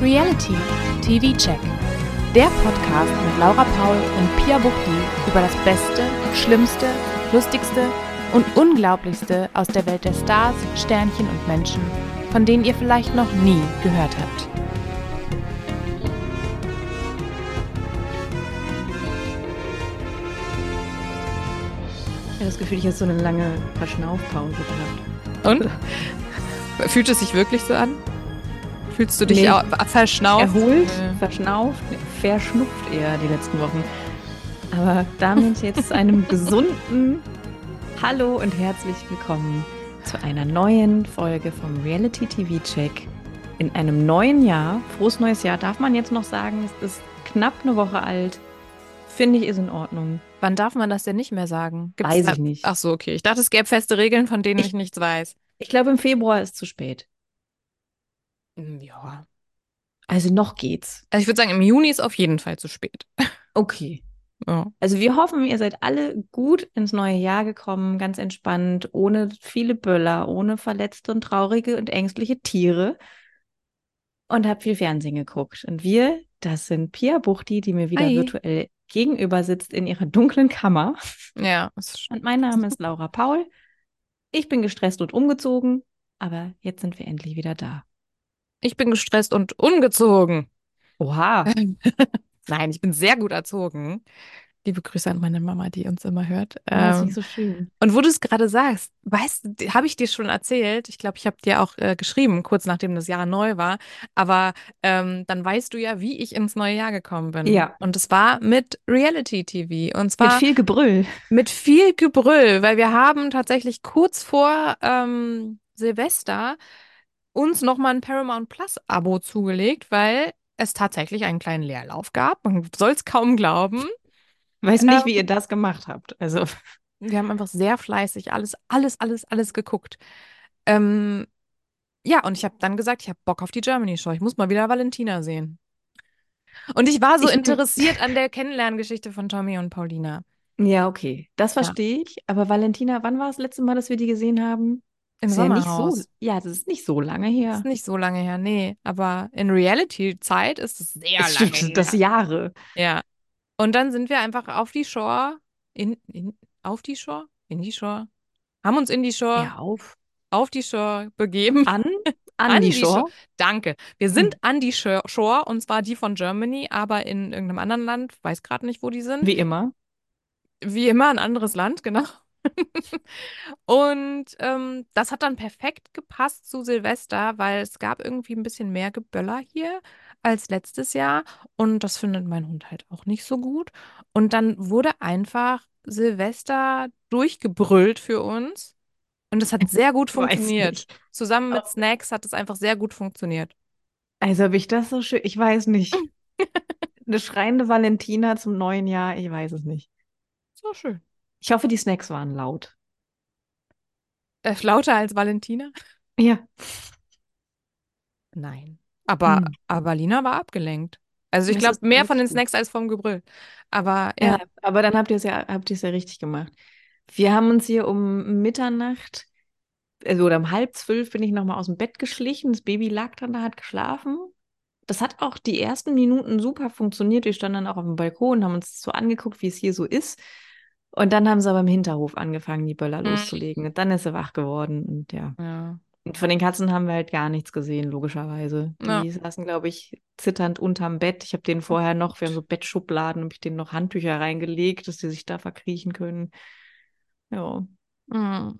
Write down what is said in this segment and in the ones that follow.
Reality TV Check. Der Podcast mit Laura Paul und Pia Buchti über das Beste, Schlimmste, Lustigste und Unglaublichste aus der Welt der Stars, Sternchen und Menschen, von denen ihr vielleicht noch nie gehört habt. Ich habe das Gefühl, ich habe so eine lange Verschnaufpause gehabt. Und? Fühlt es sich wirklich so an? Fühlst du dich Nee. au- verschnauft? Erholt, Nee. verschnauft, verschnupft eher die letzten Wochen. Aber damit jetzt zu einem gesunden Hallo und herzlich willkommen zu einer neuen Folge vom Reality TV Check in einem neuen Jahr. Frohes neues Jahr darf man jetzt noch sagen. Es ist knapp eine Woche alt. Finde ich, ist in Ordnung. Wann darf man das denn nicht mehr sagen? Gibt's Weiß ich nicht. Ach so, okay. Ich dachte, es gäbe feste Regeln, von denen ich, Ich- nichts weiß. Ich glaube, im Februar ist zu spät. Hm, Ja. Also noch geht's. Also ich würde sagen, im Juni ist auf jeden Fall zu spät. Okay. Ja. Also wir hoffen, ihr seid alle gut ins neue Jahr gekommen, ganz entspannt, ohne viele Böller, ohne verletzte und traurige und ängstliche Tiere und habt viel Fernsehen geguckt. Und wir, das sind Pia Buchti, die mir wieder Hi. virtuell gegenüber sitzt in ihrer dunklen Kammer. Ja, Und mein Name ist Laura Paul. Ich bin gestresst und umgezogen, aber jetzt sind wir endlich wieder da. Ich bin gestresst und ungezogen. Oha. Nein, ich bin sehr gut erzogen. Liebe Grüße an meine Mama, die uns immer hört. Das ist Ähm, nicht so schön. und wo du es gerade sagst, weißt du, habe ich dir schon erzählt? Ich glaube, ich habe dir auch äh, geschrieben, kurz nachdem das Jahr neu war. Aber ähm, dann weißt du ja, wie ich ins neue Jahr gekommen bin. Ja. Und es war mit Reality TV. Und zwar Mit viel Gebrüll. mit viel Gebrüll, weil wir haben tatsächlich kurz vor ähm, Silvester uns nochmal ein Paramount Plus Abo zugelegt, weil es tatsächlich einen kleinen Leerlauf gab. Man soll es kaum glauben. Weiß nicht, Ähm, wie ihr das gemacht habt. Also Wir haben einfach sehr fleißig alles, alles, alles, alles geguckt. Ähm, ja, und ich habe dann gesagt, ich habe Bock auf die Germany Show. Ich muss mal wieder Valentina sehen. Und ich war so Ich interessiert an der Kennenlerngeschichte von Tommy und Paulina. Ja, okay. Das Ja. verstehe ich. Aber Valentina, wann war das letzte Mal, dass wir die gesehen haben? Im Ist ja Sommerhaus. so. Ja, das ist nicht so lange her. Ist nicht so lange her, nee. Aber in Reality-Zeit ist es sehr Es lange stimmt, das her. Jahre. Ja. Und dann sind wir einfach auf die Shore, in, in, auf die Shore? In die Shore? Haben uns in die Shore, Ja, auf. auf die Shore begeben. An, an, An die die Shore. Danke. Wir sind an die Shore, Shore, und zwar die von Germany, aber in irgendeinem anderen Land. Weiß gerade nicht, wo die sind. Wie immer. Wie immer ein anderes Land, genau. Und ähm, das hat dann perfekt gepasst zu Silvester, weil es gab irgendwie ein bisschen mehr Geböller hier als letztes Jahr. Und das findet mein Hund halt auch nicht so gut. Und dann wurde einfach Silvester durchgebrüllt für uns. Und das hat sehr gut funktioniert. Zusammen mit Oh. Snacks hat es einfach sehr gut funktioniert. Also habe ich das so schön. Ich weiß nicht. Eine schreiende Valentina zum neuen Jahr. Ich weiß es nicht. So schön. Ich hoffe, die Snacks waren laut. Äh, lauter als Valentina? Ja. Nein. Aber, Hm. aber Lina war abgelenkt. Also ich glaube, mehr von den. Snacks als vom Gebrüll. Aber Ja, ja, aber dann habt ihr es ja, habt ihr es ja richtig gemacht. Wir haben uns hier um Mitternacht, also oder um halb zwölf bin ich nochmal aus dem Bett geschlichen. Das Baby lag dann da, hat geschlafen. Das hat auch die ersten Minuten super funktioniert. Wir standen dann auch auf dem Balkon, haben uns so angeguckt, wie es hier so ist. Und dann haben sie aber im Hinterhof angefangen, die Böller Mhm. loszulegen. Und dann ist sie wach geworden. Und ja. ja. Und von den Katzen haben wir halt gar nichts gesehen, logischerweise. Die Ja. saßen, glaube ich, zitternd unterm Bett. Ich habe denen vorher noch, wir haben so Bettschubladen, habe ich denen noch Handtücher reingelegt, dass die sich da verkriechen können. Ja, Mm.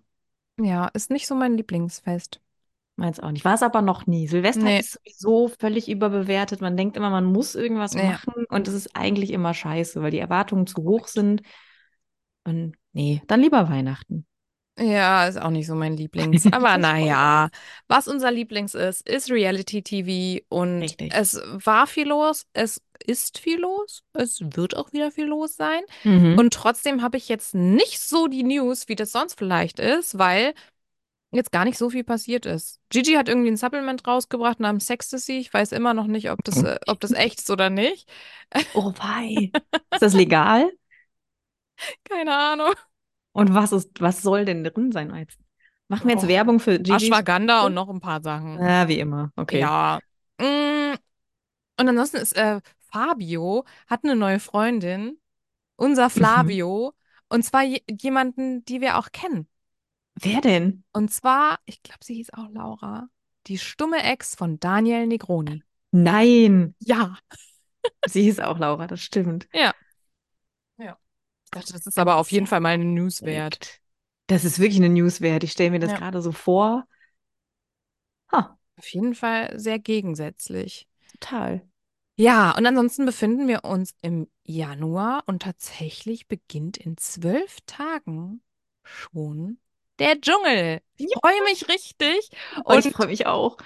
Ja, ist nicht so mein Lieblingsfest. meins auch nicht. War es aber noch nie. Silvester Nee. ist sowieso völlig überbewertet. Man denkt immer, man muss irgendwas Ja. machen und es ist eigentlich immer scheiße, weil die Erwartungen zu hoch sind. Und nee, dann lieber Weihnachten. Ja, ist auch nicht so mein Lieblings. Aber naja, was unser Lieblings ist, ist Reality TV und Richtig. es war viel los, es ist viel los, es wird auch wieder viel los sein. Mhm. Und trotzdem habe ich jetzt nicht so die News, wie das sonst vielleicht ist, weil jetzt gar nicht so viel passiert ist. Gigi hat irgendwie ein Supplement rausgebracht namens Sextasy. Ich weiß immer noch nicht, ob das, äh, ob das echt ist oder nicht. Oh wei. Ist das legal? Keine Ahnung. Und was ist, was soll denn drin sein? Jetzt machen wir jetzt Oh, Werbung für Gigi's. Ashwagandha und noch ein paar Sachen. Ja, wie immer. Okay. Ja. Mm, Und ansonsten ist äh, Fabio hat eine neue Freundin, unser Mhm. Flavio, und zwar je jemanden, die wir auch kennen. Wer denn? Und zwar, ich glaube, sie hieß auch Laura, die stumme Ex von Daniel Negroni. Nein, Ja. sie hieß auch Laura, das stimmt. Ja. Ich dachte, das ist aber auf jeden Fall mal eine News wert. Das ist wirklich eine News wert. Ich stelle mir das Ja. gerade so vor. Ha, Auf jeden Fall sehr gegensätzlich. total. Ja, und ansonsten befinden wir uns im Januar und tatsächlich beginnt in zwölf Tagen schon der Dschungel. Ich Ja. freue mich richtig. Oh, ich Und freue mich auch.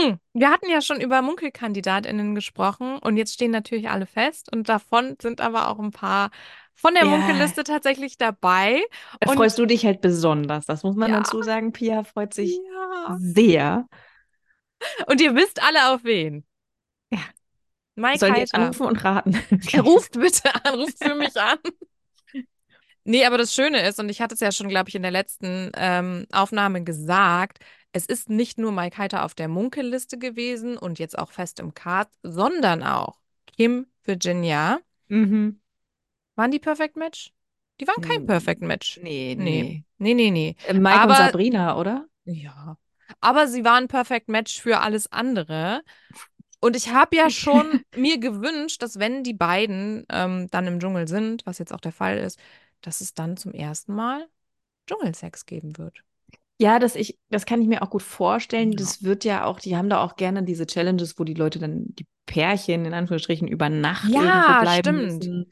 mh, wir hatten ja schon über MunkelkandidatInnen gesprochen und jetzt stehen natürlich alle fest und davon sind aber auch ein paar von der Ja, Munkelliste tatsächlich dabei. da Und freust du dich halt besonders. Das muss man ja, dazu sagen. Pia freut sich ja. sehr. Und ihr wisst alle auf wen. Ja. Mike jetzt Heiter. anrufen und raten? Ruft bitte an, ruft für mich an. Nee, aber das Schöne ist, und ich hatte es ja schon, glaube ich, in der letzten ähm, Aufnahme gesagt, es ist nicht nur Mike Heiter auf der Munkelliste gewesen und jetzt auch fest im Cast, sondern auch Kim Virginia. Mhm. Waren die Perfect Match? Die waren kein Perfect Match. Nee, Nee, nee. nee, nee, nee. Äh, Mike und Aber, Sabrina, oder? ja. Aber sie waren Perfect Match für alles andere. Und ich habe ja schon mir gewünscht, dass wenn die beiden ähm, dann im Dschungel sind, was jetzt auch der Fall ist, dass es dann zum ersten Mal Dschungelsex geben wird. Ja, das, ich, das kann ich mir auch gut vorstellen. Ja. Das wird ja auch, die haben da auch gerne diese Challenges, wo die Leute dann, die Pärchen in Anführungsstrichen, über Nacht Ja, bleiben stimmt. müssen.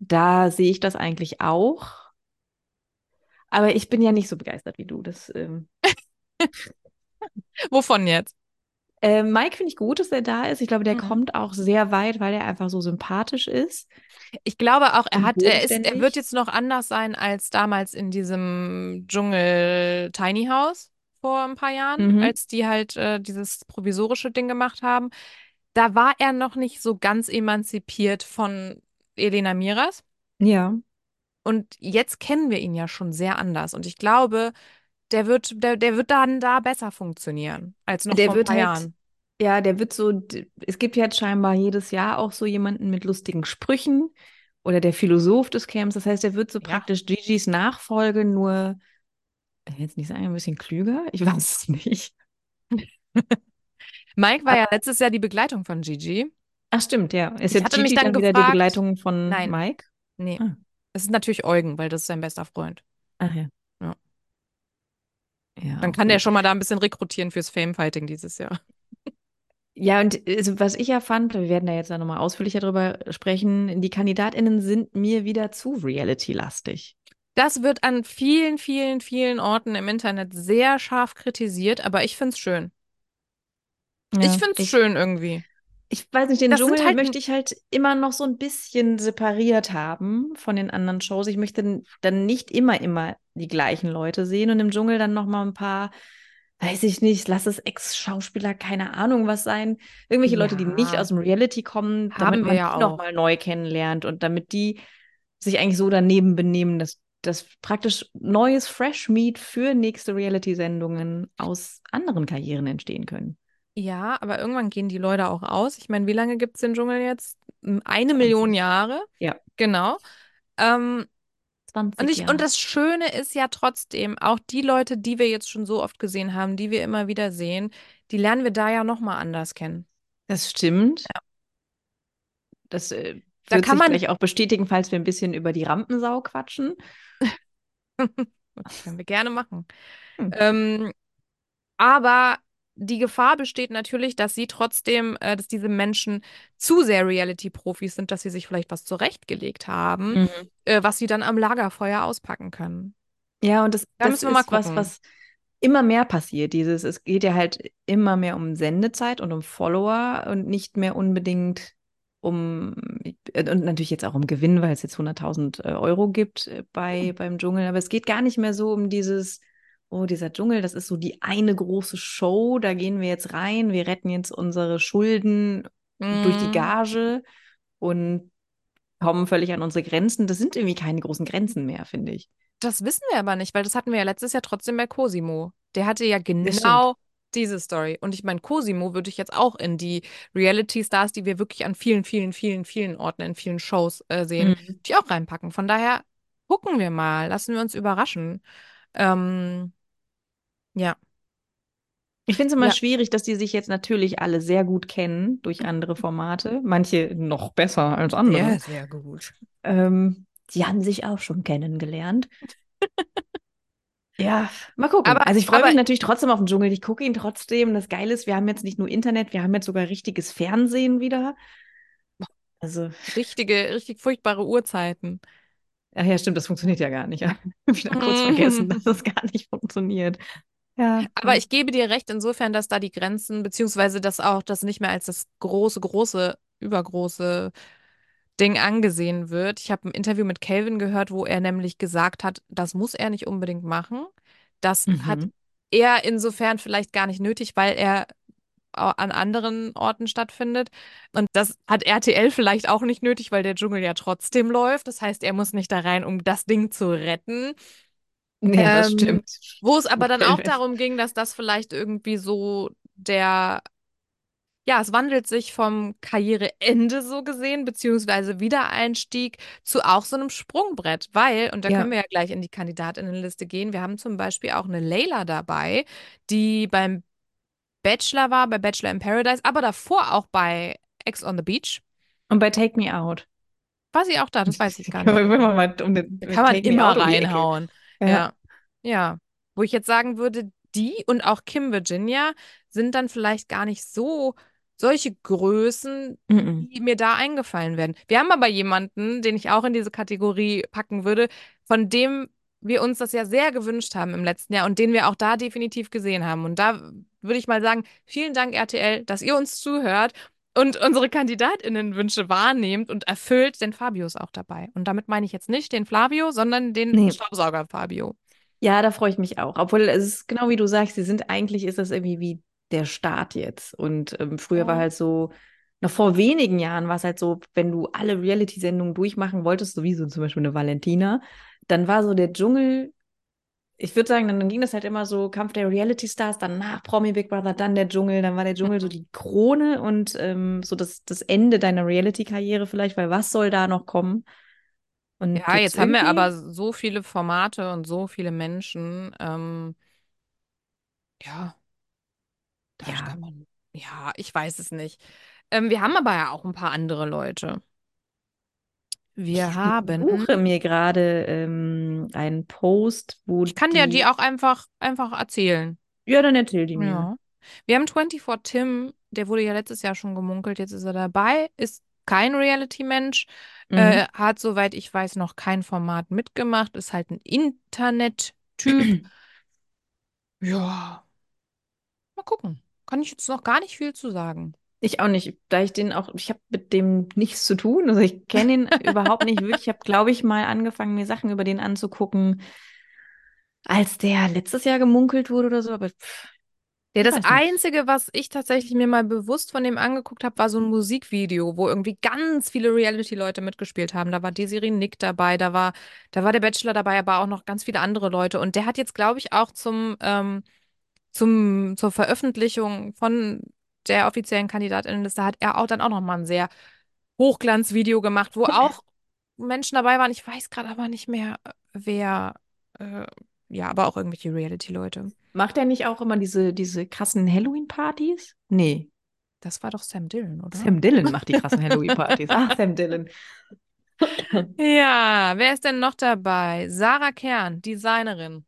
Da sehe ich das eigentlich auch. Aber ich bin ja nicht so begeistert wie du. Das, ähm, Wovon jetzt? äh, Mike finde ich gut, dass er da ist. Ich glaube, der Mhm. kommt auch sehr weit, weil er einfach so sympathisch ist. Ich glaube auch, er hat, er ist, er wird jetzt noch anders sein als damals in diesem Dschungel Tiny House vor ein paar Jahren, Mhm. als die halt äh, dieses provisorische Ding gemacht haben. Da war er noch nicht so ganz emanzipiert von Elena Miras. Ja. Und jetzt kennen wir ihn ja schon sehr anders. Und ich glaube, der wird, der, der wird dann da besser funktionieren als noch Der vor ein paar halt, Jahren. ja, der wird so, es gibt jetzt scheinbar jedes Jahr auch so jemanden mit lustigen Sprüchen oder der Philosoph des Camps. Das heißt, der wird so Ja. praktisch Gigi's Nachfolge, nur, ich will jetzt nicht sagen, ein bisschen klüger. Ich weiß es nicht. Mike war ja letztes Jahr die Begleitung von Gigi. Ach, stimmt, ja. Ist Ich jetzt hatte mich Gigi dann dann wieder die gefragt- Begleitung von Nein. Mike? Nee, Ah. es ist natürlich Eugen, weil das ist sein bester Freund. Ach ja. Ja. Ja, Dann kann der okay. schon mal da ein bisschen rekrutieren fürs Famefighting dieses Jahr. Ja, und also, was ich ja fand, wir werden da jetzt nochmal ausführlicher drüber sprechen, die KandidatInnen sind mir wieder zu reality-lastig. Das wird an vielen, vielen, vielen Orten im Internet sehr scharf kritisiert, aber ich find's schön. Ja, Ich find's ich, schön irgendwie. Ich weiß nicht, den Das Dschungel halt möchte ich halt immer noch so ein bisschen separiert haben von den anderen Shows. Ich möchte dann nicht immer, immer die gleichen Leute sehen und im Dschungel dann nochmal ein paar, weiß ich nicht, lass es Ex-Schauspieler, keine Ahnung was sein, irgendwelche Leute, die nicht Ja. aus dem Reality kommen, Haben damit wir man ja die auch. nochmal neu kennenlernt und damit die sich eigentlich so daneben benehmen, dass dass praktisch neues Fresh Meat für nächste Reality-Sendungen aus anderen Karrieren entstehen können. Ja, aber irgendwann gehen die Leute auch aus. Ich meine, wie lange gibt's den Dschungel jetzt? Eine Million Jahre. Ja. Genau. Ähm, 20 und ich, Jahre. und das Schöne ist ja trotzdem, auch die Leute, die wir jetzt schon so oft gesehen haben, die wir immer wieder sehen, die lernen wir da ja nochmal anders kennen. Das stimmt. Das äh, Da wird kann sich man- gleich auch bestätigen, falls wir ein bisschen über die Rampensau quatschen. Das können wir gerne machen. Hm. Ähm, aber die Gefahr besteht natürlich, dass sie trotzdem, äh, dass diese Menschen zu sehr Reality-Profis sind, dass sie sich vielleicht was zurechtgelegt haben, Mhm. äh, was sie dann am Lagerfeuer auspacken können. Ja, und das, Da das müssen wir mal ist was, gucken. was immer mehr passiert. Dieses, es geht ja halt immer mehr um Sendezeit und um Follower und nicht mehr unbedingt um, äh, und natürlich jetzt auch um Gewinn, weil es jetzt 100.000 äh, Euro gibt äh, bei, Hm. beim Dschungel. Aber es geht gar nicht mehr so um dieses, oh, dieser Dschungel, das ist so die eine große Show, da gehen wir jetzt rein, wir retten jetzt unsere Schulden durch die Mm, Gage und kommen völlig an unsere Grenzen. Das sind irgendwie keine großen Grenzen mehr, finde ich. Das wissen wir aber nicht, weil das hatten wir ja letztes Jahr trotzdem bei Cosimo. Der hatte ja genau Diese Story. Und ich meine, Cosimo würde ich jetzt auch in die Reality-Stars, die wir wirklich an vielen, vielen, vielen, vielen Orten, in vielen Shows äh, sehen, Mhm. die auch reinpacken. Von daher gucken wir mal, lassen wir uns überraschen. Ähm, ja, Ich finde es immer ja, schwierig, dass die sich jetzt natürlich alle sehr gut kennen durch andere Formate. Manche noch besser als andere. sehr, sehr gut. Ähm, die haben sich auch schon kennengelernt. Ja, mal gucken. Aber, Also ich freue mich natürlich trotzdem auf den Dschungel. Ich gucke ihn trotzdem. Das Geile ist, wir haben jetzt nicht nur Internet, wir haben jetzt sogar richtiges Fernsehen wieder. Also, richtige, richtig furchtbare Uhrzeiten. ach ja, stimmt, das funktioniert ja gar nicht. Ja. Wieder kurz vergessen, dass das gar nicht funktioniert. Ja, Aber ich gebe dir recht insofern, dass da die Grenzen, beziehungsweise dass auch das nicht mehr als das große, große, übergroße Ding angesehen wird. Ich habe ein Interview mit Calvin gehört, wo er nämlich gesagt hat, das muss er nicht unbedingt machen. Das hat Mhm. er insofern vielleicht gar nicht nötig, weil er an anderen Orten stattfindet. Und das hat RTL vielleicht auch nicht nötig, weil der Dschungel ja trotzdem läuft. Das heißt, er muss nicht da rein, um das Ding zu retten. Nee, das Ähm, stimmt. wo es aber dann auch darum ging, dass das vielleicht irgendwie so der, ja, es wandelt sich vom Karriereende so gesehen, beziehungsweise Wiedereinstieg zu auch so einem Sprungbrett, weil, und da können Ja. wir ja gleich in die Kandidatinnenliste gehen, wir haben zum Beispiel auch eine Layla dabei, die beim Bachelor war, bei Bachelor in Paradise, aber davor auch bei Ex on the Beach. Und bei Take Me Out. War sie auch da? Das weiß ich gar Können nicht. wenn wir mal um den kann man Take immer reinhauen. Ja. Ja. Wo ich jetzt sagen würde, die und auch Kim Virginia sind dann vielleicht gar nicht so solche Größen, Mhm. die mir da eingefallen werden. Wir haben aber jemanden, den ich auch in diese Kategorie packen würde, von dem wir uns das ja sehr gewünscht haben im letzten Jahr und den wir auch da definitiv gesehen haben. Und da würde ich mal sagen, vielen Dank, RTL, dass ihr uns zuhört und unsere KandidatInnenwünsche wahrnehmt und erfüllt, denn Fabio ist auch dabei. Und damit meine ich jetzt nicht den Flavio, sondern den Nee. Staubsauger Fabio. Ja, da freue ich mich auch. Obwohl es ist genau wie du sagst, sie sind eigentlich ist das irgendwie wie der Start jetzt. Und ähm, früher war Ja. halt so, noch vor wenigen Jahren war es halt so, wenn du alle Reality-Sendungen durchmachen wolltest, so wie so zum Beispiel eine Valentina, dann war so der Dschungel, ich würde sagen, dann ging das halt immer so, Kampf der Reality-Stars, danach Promi Big Brother, dann der Dschungel, dann war der Dschungel so die Krone und ähm, so das, das Ende deiner Reality-Karriere vielleicht, weil was soll da noch kommen? Und Ja, jetzt haben wir aber so viele Formate und so viele Menschen. Ähm, ja, ja, kann man. Ja, ich weiß es nicht. Ähm, wir haben aber ja auch ein paar andere Leute. Ich Wir haben. suche mir gerade ähm, einen Post, wo Ich kann dir die die. auch einfach, einfach erzählen. Ja, dann erzähl die mir. Ja. Wir haben 24 Tim, der wurde ja letztes Jahr schon gemunkelt, jetzt ist er dabei, ist kein Reality-Mensch, äh, Mhm. hat, soweit ich weiß, noch kein Format mitgemacht, ist halt ein Internet-Typ. Ja, mal gucken. Kann ich jetzt noch gar nicht viel zu sagen. Ich auch nicht, da ich den auch, ich habe mit dem nichts zu tun. Also ich kenne ihn überhaupt nicht wirklich. Ich habe, glaube ich, mal angefangen, mir Sachen über den anzugucken, als der letztes Jahr gemunkelt wurde oder so. Aber pff, Ja, das. Einzige, was ich tatsächlich mir mal bewusst von dem angeguckt habe, war so ein Musikvideo, wo irgendwie ganz viele Reality-Leute mitgespielt haben. Da war Desiree Nick dabei, da war, da war der Bachelor dabei, aber auch noch ganz viele andere Leute. Und der hat jetzt, glaube ich, auch zum, ähm, zum, zur Veröffentlichung von der offiziellen Kandidatinnenliste hat er auch dann auch nochmal ein sehr Hochglanzvideo gemacht, wo auch Menschen dabei waren. Ich weiß gerade aber nicht mehr, wer, äh, ja, aber auch irgendwelche Reality-Leute. Macht er nicht auch immer diese, diese krassen Halloween-Partys? Nee, Das war doch Sam Dillon, oder? Sam Dillon macht die krassen Halloween-Partys. Ach, Sam Dillon. Ja, wer ist denn noch dabei? Sarah Kern, Designerin.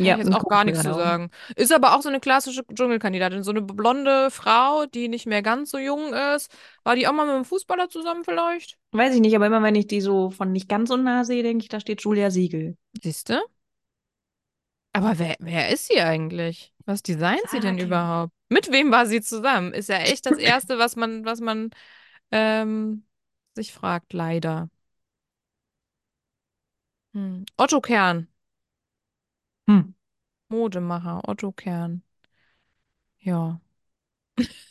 Kann Ja, ich jetzt auch gar nichts zu sagen. Ist aber auch so eine klassische Dschungelkandidatin. So eine blonde Frau, die nicht mehr ganz so jung ist. War die auch mal mit einem Fußballer zusammen vielleicht? Weiß ich nicht, aber immer wenn ich die so von nicht ganz so nah sehe, denke ich, da steht Julia Siegel. Siehste? Aber wer, wer ist sie eigentlich? Was designt sie Sarah denn Kern. überhaupt? Mit wem war sie zusammen? Ist ja echt das Erste, was man, was man ähm, sich fragt, leider. Hm. Otto Kern, Hm. Modemacher, Otto Kern. Ja.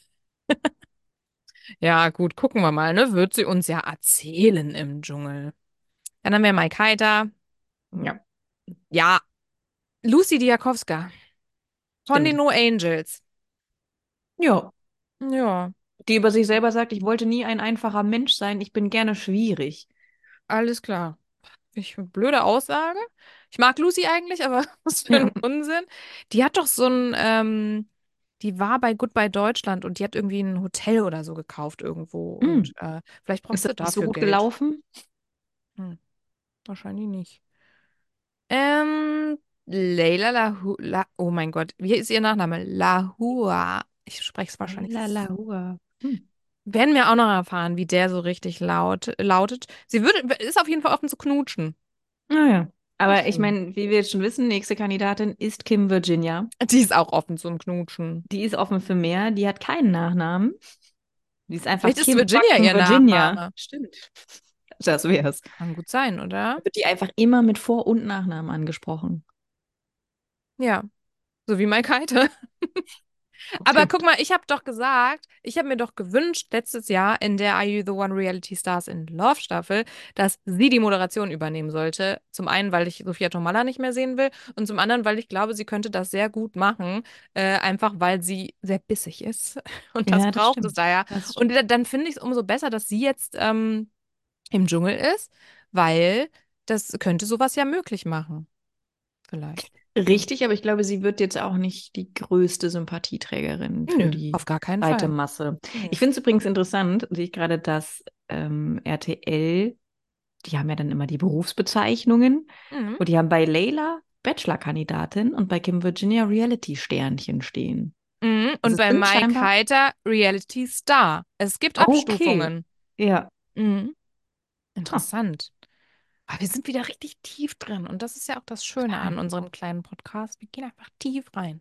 Ja, gut, gucken wir mal, ne? Wird sie uns ja erzählen im Dschungel. Dann haben wir Mike Heiter. Ja. Ja, Lucy Diakowska. Von den Stimmt. No Angels. Ja. Ja, Die über sich selber sagt, ich wollte nie ein einfacher Mensch sein, ich bin gerne schwierig. alles klar. Ich, blöde Aussage. Ich mag Lucy eigentlich, aber was für ein. Unsinn. Die hat doch so ein, ähm, die war bei Goodbye Deutschland und die hat irgendwie ein Hotel oder so gekauft irgendwo. Und Hm. äh, vielleicht braucht Ist das sie nicht so gut Geld. gelaufen? Hm, wahrscheinlich nicht. Ähm, Leila Lahu, La, oh mein Gott, wie ist ihr Nachname? Lahua. Ich spreche es wahrscheinlich. Lalalahua. Hm. Werden wir auch noch erfahren, wie der so richtig laut, lautet. Sie würde, ist auf jeden Fall offen zu knutschen. Naja. Aber ich meine, wie wir jetzt schon wissen, nächste Kandidatin ist Kim Virginia. Die ist auch offen zum Knutschen. Die ist offen für mehr. Die hat keinen Nachnamen. Die ist einfach Vielleicht ist Kim Virginia fucking ihr Virginia. Nachname. Stimmt. Das wär's. Kann gut sein, oder? Wird die einfach immer mit Vor- und Nachnamen angesprochen. Ja. So wie Mike Heite. Aber guck mal, ich habe doch gesagt, ich habe mir doch gewünscht, letztes Jahr in der Are You the One Reality Stars in Love Staffel, dass sie die Moderation übernehmen sollte. Zum einen, weil ich Sophia Tomalla nicht mehr sehen will und zum anderen, weil ich glaube, sie könnte das sehr gut machen, äh, einfach weil sie sehr bissig ist. Und das Ja, das braucht stimmt. es da ja. Und da- dann finde ich es umso besser, dass sie jetzt ähm, im Dschungel ist, weil das könnte sowas ja möglich machen. Vielleicht. Richtig, aber ich glaube, sie wird jetzt auch nicht die größte Sympathieträgerin für Nö, die auf gar keinen breite Fall. Masse. Ich finde es übrigens interessant, sehe ich gerade, dass ähm, RTL, die haben ja dann immer die Berufsbezeichnungen Mhm. und die haben bei Leila Bachelor-Kandidatin und bei Kim Virginia Reality-Sternchen stehen. Mhm. Also Und bei Mike Heiter Reality Star. Es gibt Okay. Abstufungen. Ja, Mhm. Interessant. Aber wir sind wieder richtig tief drin. Und das ist ja auch das Schöne an unserem kleinen Podcast. Wir gehen einfach tief rein.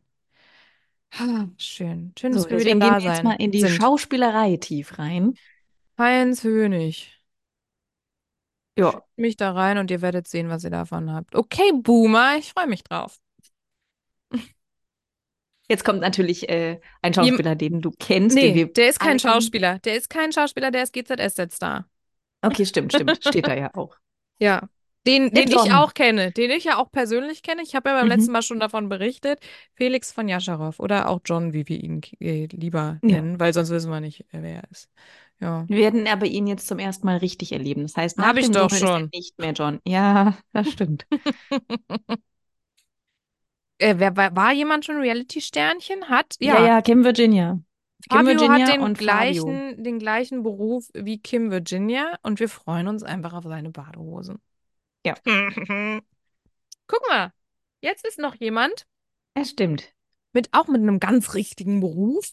Ah, Schön. Schön, dass so, wir wieder da gehen wir jetzt mal in die sind. Schauspielerei tief rein. Heinz Hönig. Ja, Schickt mich da rein und ihr werdet sehen, was ihr davon habt. Okay, Boomer, ich freue mich drauf. jetzt kommt natürlich äh, ein Schauspieler, den du kennst, Nee, der ist kein. Schauspieler. Der ist kein Schauspieler, der ist GZSZ-Star. Okay, stimmt, stimmt. Steht da ja auch. Ja. Den, den ich auch kenne, den ich ja auch persönlich kenne. Ich habe ja beim Mhm. letzten Mal schon davon berichtet. Felix von Jascharow oder auch John, wie wir ihn äh, lieber Ja. nennen, weil sonst wissen wir nicht, äh, wer er ist. Ja. Wir werden aber ihn jetzt zum ersten Mal richtig erleben. Das heißt, nach Hab ich dem doch er schon. nicht mehr John. Ja, das stimmt. Äh, wer, war, war jemand schon Reality-Sternchen? Hat? Ja, ja, Kim Virginia. Kim Fabio Virginia hat den und Fabio. gleichen, den gleichen Beruf wie Kim Virginia und wir freuen uns einfach auf seine Badehosen. Ja. Guck mal, jetzt ist noch jemand Ja, stimmt. mit auch mit einem ganz richtigen Beruf.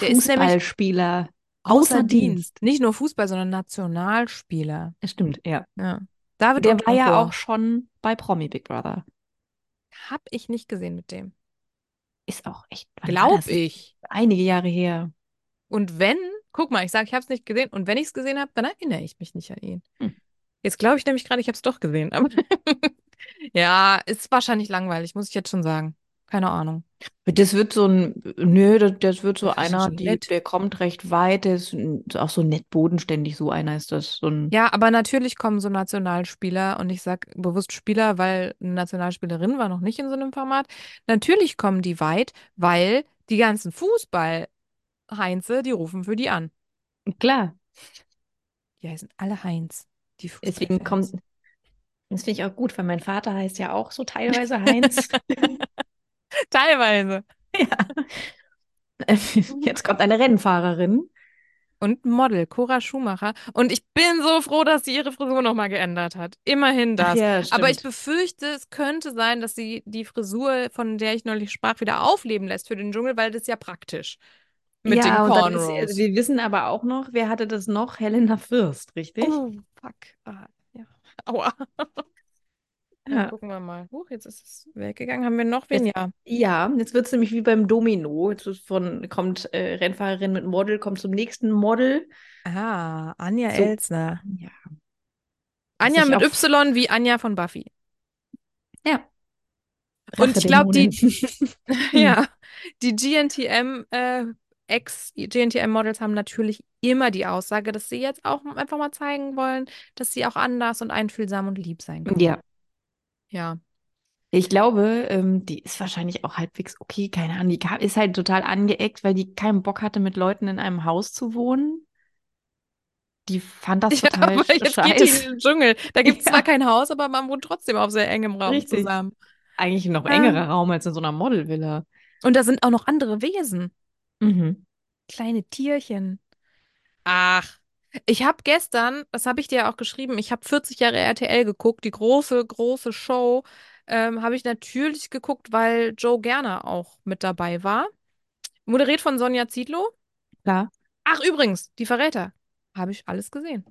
Der Fußballspieler außer außer Dienst. Dienst. Nicht nur Fußball, sondern Nationalspieler. Ja, Stimmt, ja. Ja. David Der war ja auch schon bei Promi Big Brother. Hab ich nicht gesehen mit dem. Ist auch echt. wann war Glaub das? ich. Einige Jahre her. Und wenn, guck mal, ich sage, ich habe es nicht gesehen. Und wenn ich es gesehen habe, dann erinnere ich mich nicht an ihn. Hm. Jetzt glaube ich nämlich gerade, ich habe es doch gesehen. Aber ja, ist wahrscheinlich langweilig, muss ich jetzt schon sagen. Keine Ahnung. Das wird so ein, nö, das, das wird so Das einer, schon die, der kommt recht weit, der ist auch so nett bodenständig, so einer ist das. So ein, Ja, aber natürlich kommen so Nationalspieler und ich sage bewusst Spieler, weil eine Nationalspielerin war noch nicht in so einem Format. Natürlich kommen die weit, weil die ganzen Fußball-Heinze, die rufen für die an. klar. Die heißen alle Heinz. Die Deswegen kommt, das finde ich auch gut, weil mein Vater heißt ja auch so teilweise Heinz. Teilweise. Jetzt kommt eine Rennfahrerin. Und Model, Cora Schumacher. Und ich bin so froh, dass sie ihre Frisur nochmal geändert hat. Immerhin das. ja, Aber ich befürchte, es könnte sein, dass sie die Frisur, von der ich neulich sprach, wieder aufleben lässt für den Dschungel, weil das ist ja praktisch. Mit den ja, und dann ist, Cornrows. also wir wissen aber auch noch, wer hatte das noch? Helena Fürst, richtig? Oh, fuck. Ah, ja. Aua. Ja, Ja. gucken wir mal. Huch, jetzt ist es weggegangen. Haben wir noch wen? Jetzt- Ja. Ja, jetzt wird es nämlich wie beim Domino. Jetzt von, kommt äh, Rennfahrerin mit Model, kommt zum nächsten Model. Ah, Anja So. Elsner. Ja. Anja mit Y wie Anja von Buffy. Ja. Und ich glaub, die-. Ja, die GNTM, äh, Ex-GNTM-Models haben natürlich immer die Aussage, dass sie jetzt auch einfach mal zeigen wollen, dass sie auch anders und einfühlsam und lieb sein können. Ja. Ja. Ich glaube, ähm, die ist wahrscheinlich auch halbwegs okay, keine Ahnung. Die ist halt total angeeckt, weil die keinen Bock hatte, mit Leuten in einem Haus zu wohnen. Die fand das Ja, total aber jetzt geht die in den Dschungel. Da gibt es zwar Ja, kein Haus, aber man wohnt trotzdem auf sehr engem Raum richtig. zusammen. Eigentlich ein noch engerer Raum als in so einer Modelvilla. Und da sind auch noch andere Wesen. Mhm. Kleine Tierchen. Ach, ich habe gestern, das habe ich dir ja auch geschrieben, ich habe 40 Jahre RTL geguckt, die große, große Show. Ähm, habe ich natürlich geguckt, weil Joe Gerner auch mit dabei war. Moderiert von Sonja Zietlow. Klar. Ach, übrigens, die Verräter. Habe ich alles gesehen.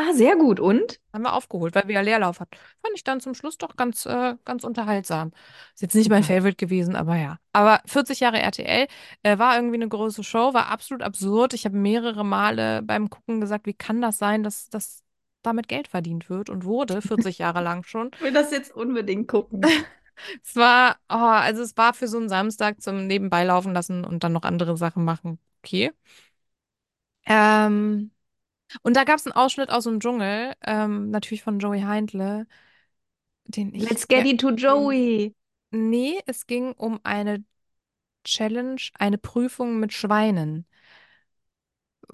Ah, sehr gut. Und? Haben wir aufgeholt, weil wir ja Leerlauf hatten. Fand ich dann zum Schluss doch ganz, äh, ganz unterhaltsam. Ist jetzt nicht mein. Favorite gewesen, aber ja. Aber 40 Jahre RTL äh, war irgendwie eine große Show, war absolut absurd. Ich habe mehrere Male beim Gucken gesagt, wie kann das sein, dass, dass damit Geld verdient wird und wurde 40 Jahre lang schon. Ich will das jetzt unbedingt gucken. Es war, oh, also es war für so einen Samstag zum Nebenbei laufen lassen und dann noch andere Sachen machen. Okay. Ähm, und da gab es einen Ausschnitt aus dem Dschungel, ähm, natürlich von Joey Heindle, den ich Let's get ge- it to Joey. Nee, es ging um eine Challenge, eine Prüfung mit Schweinen,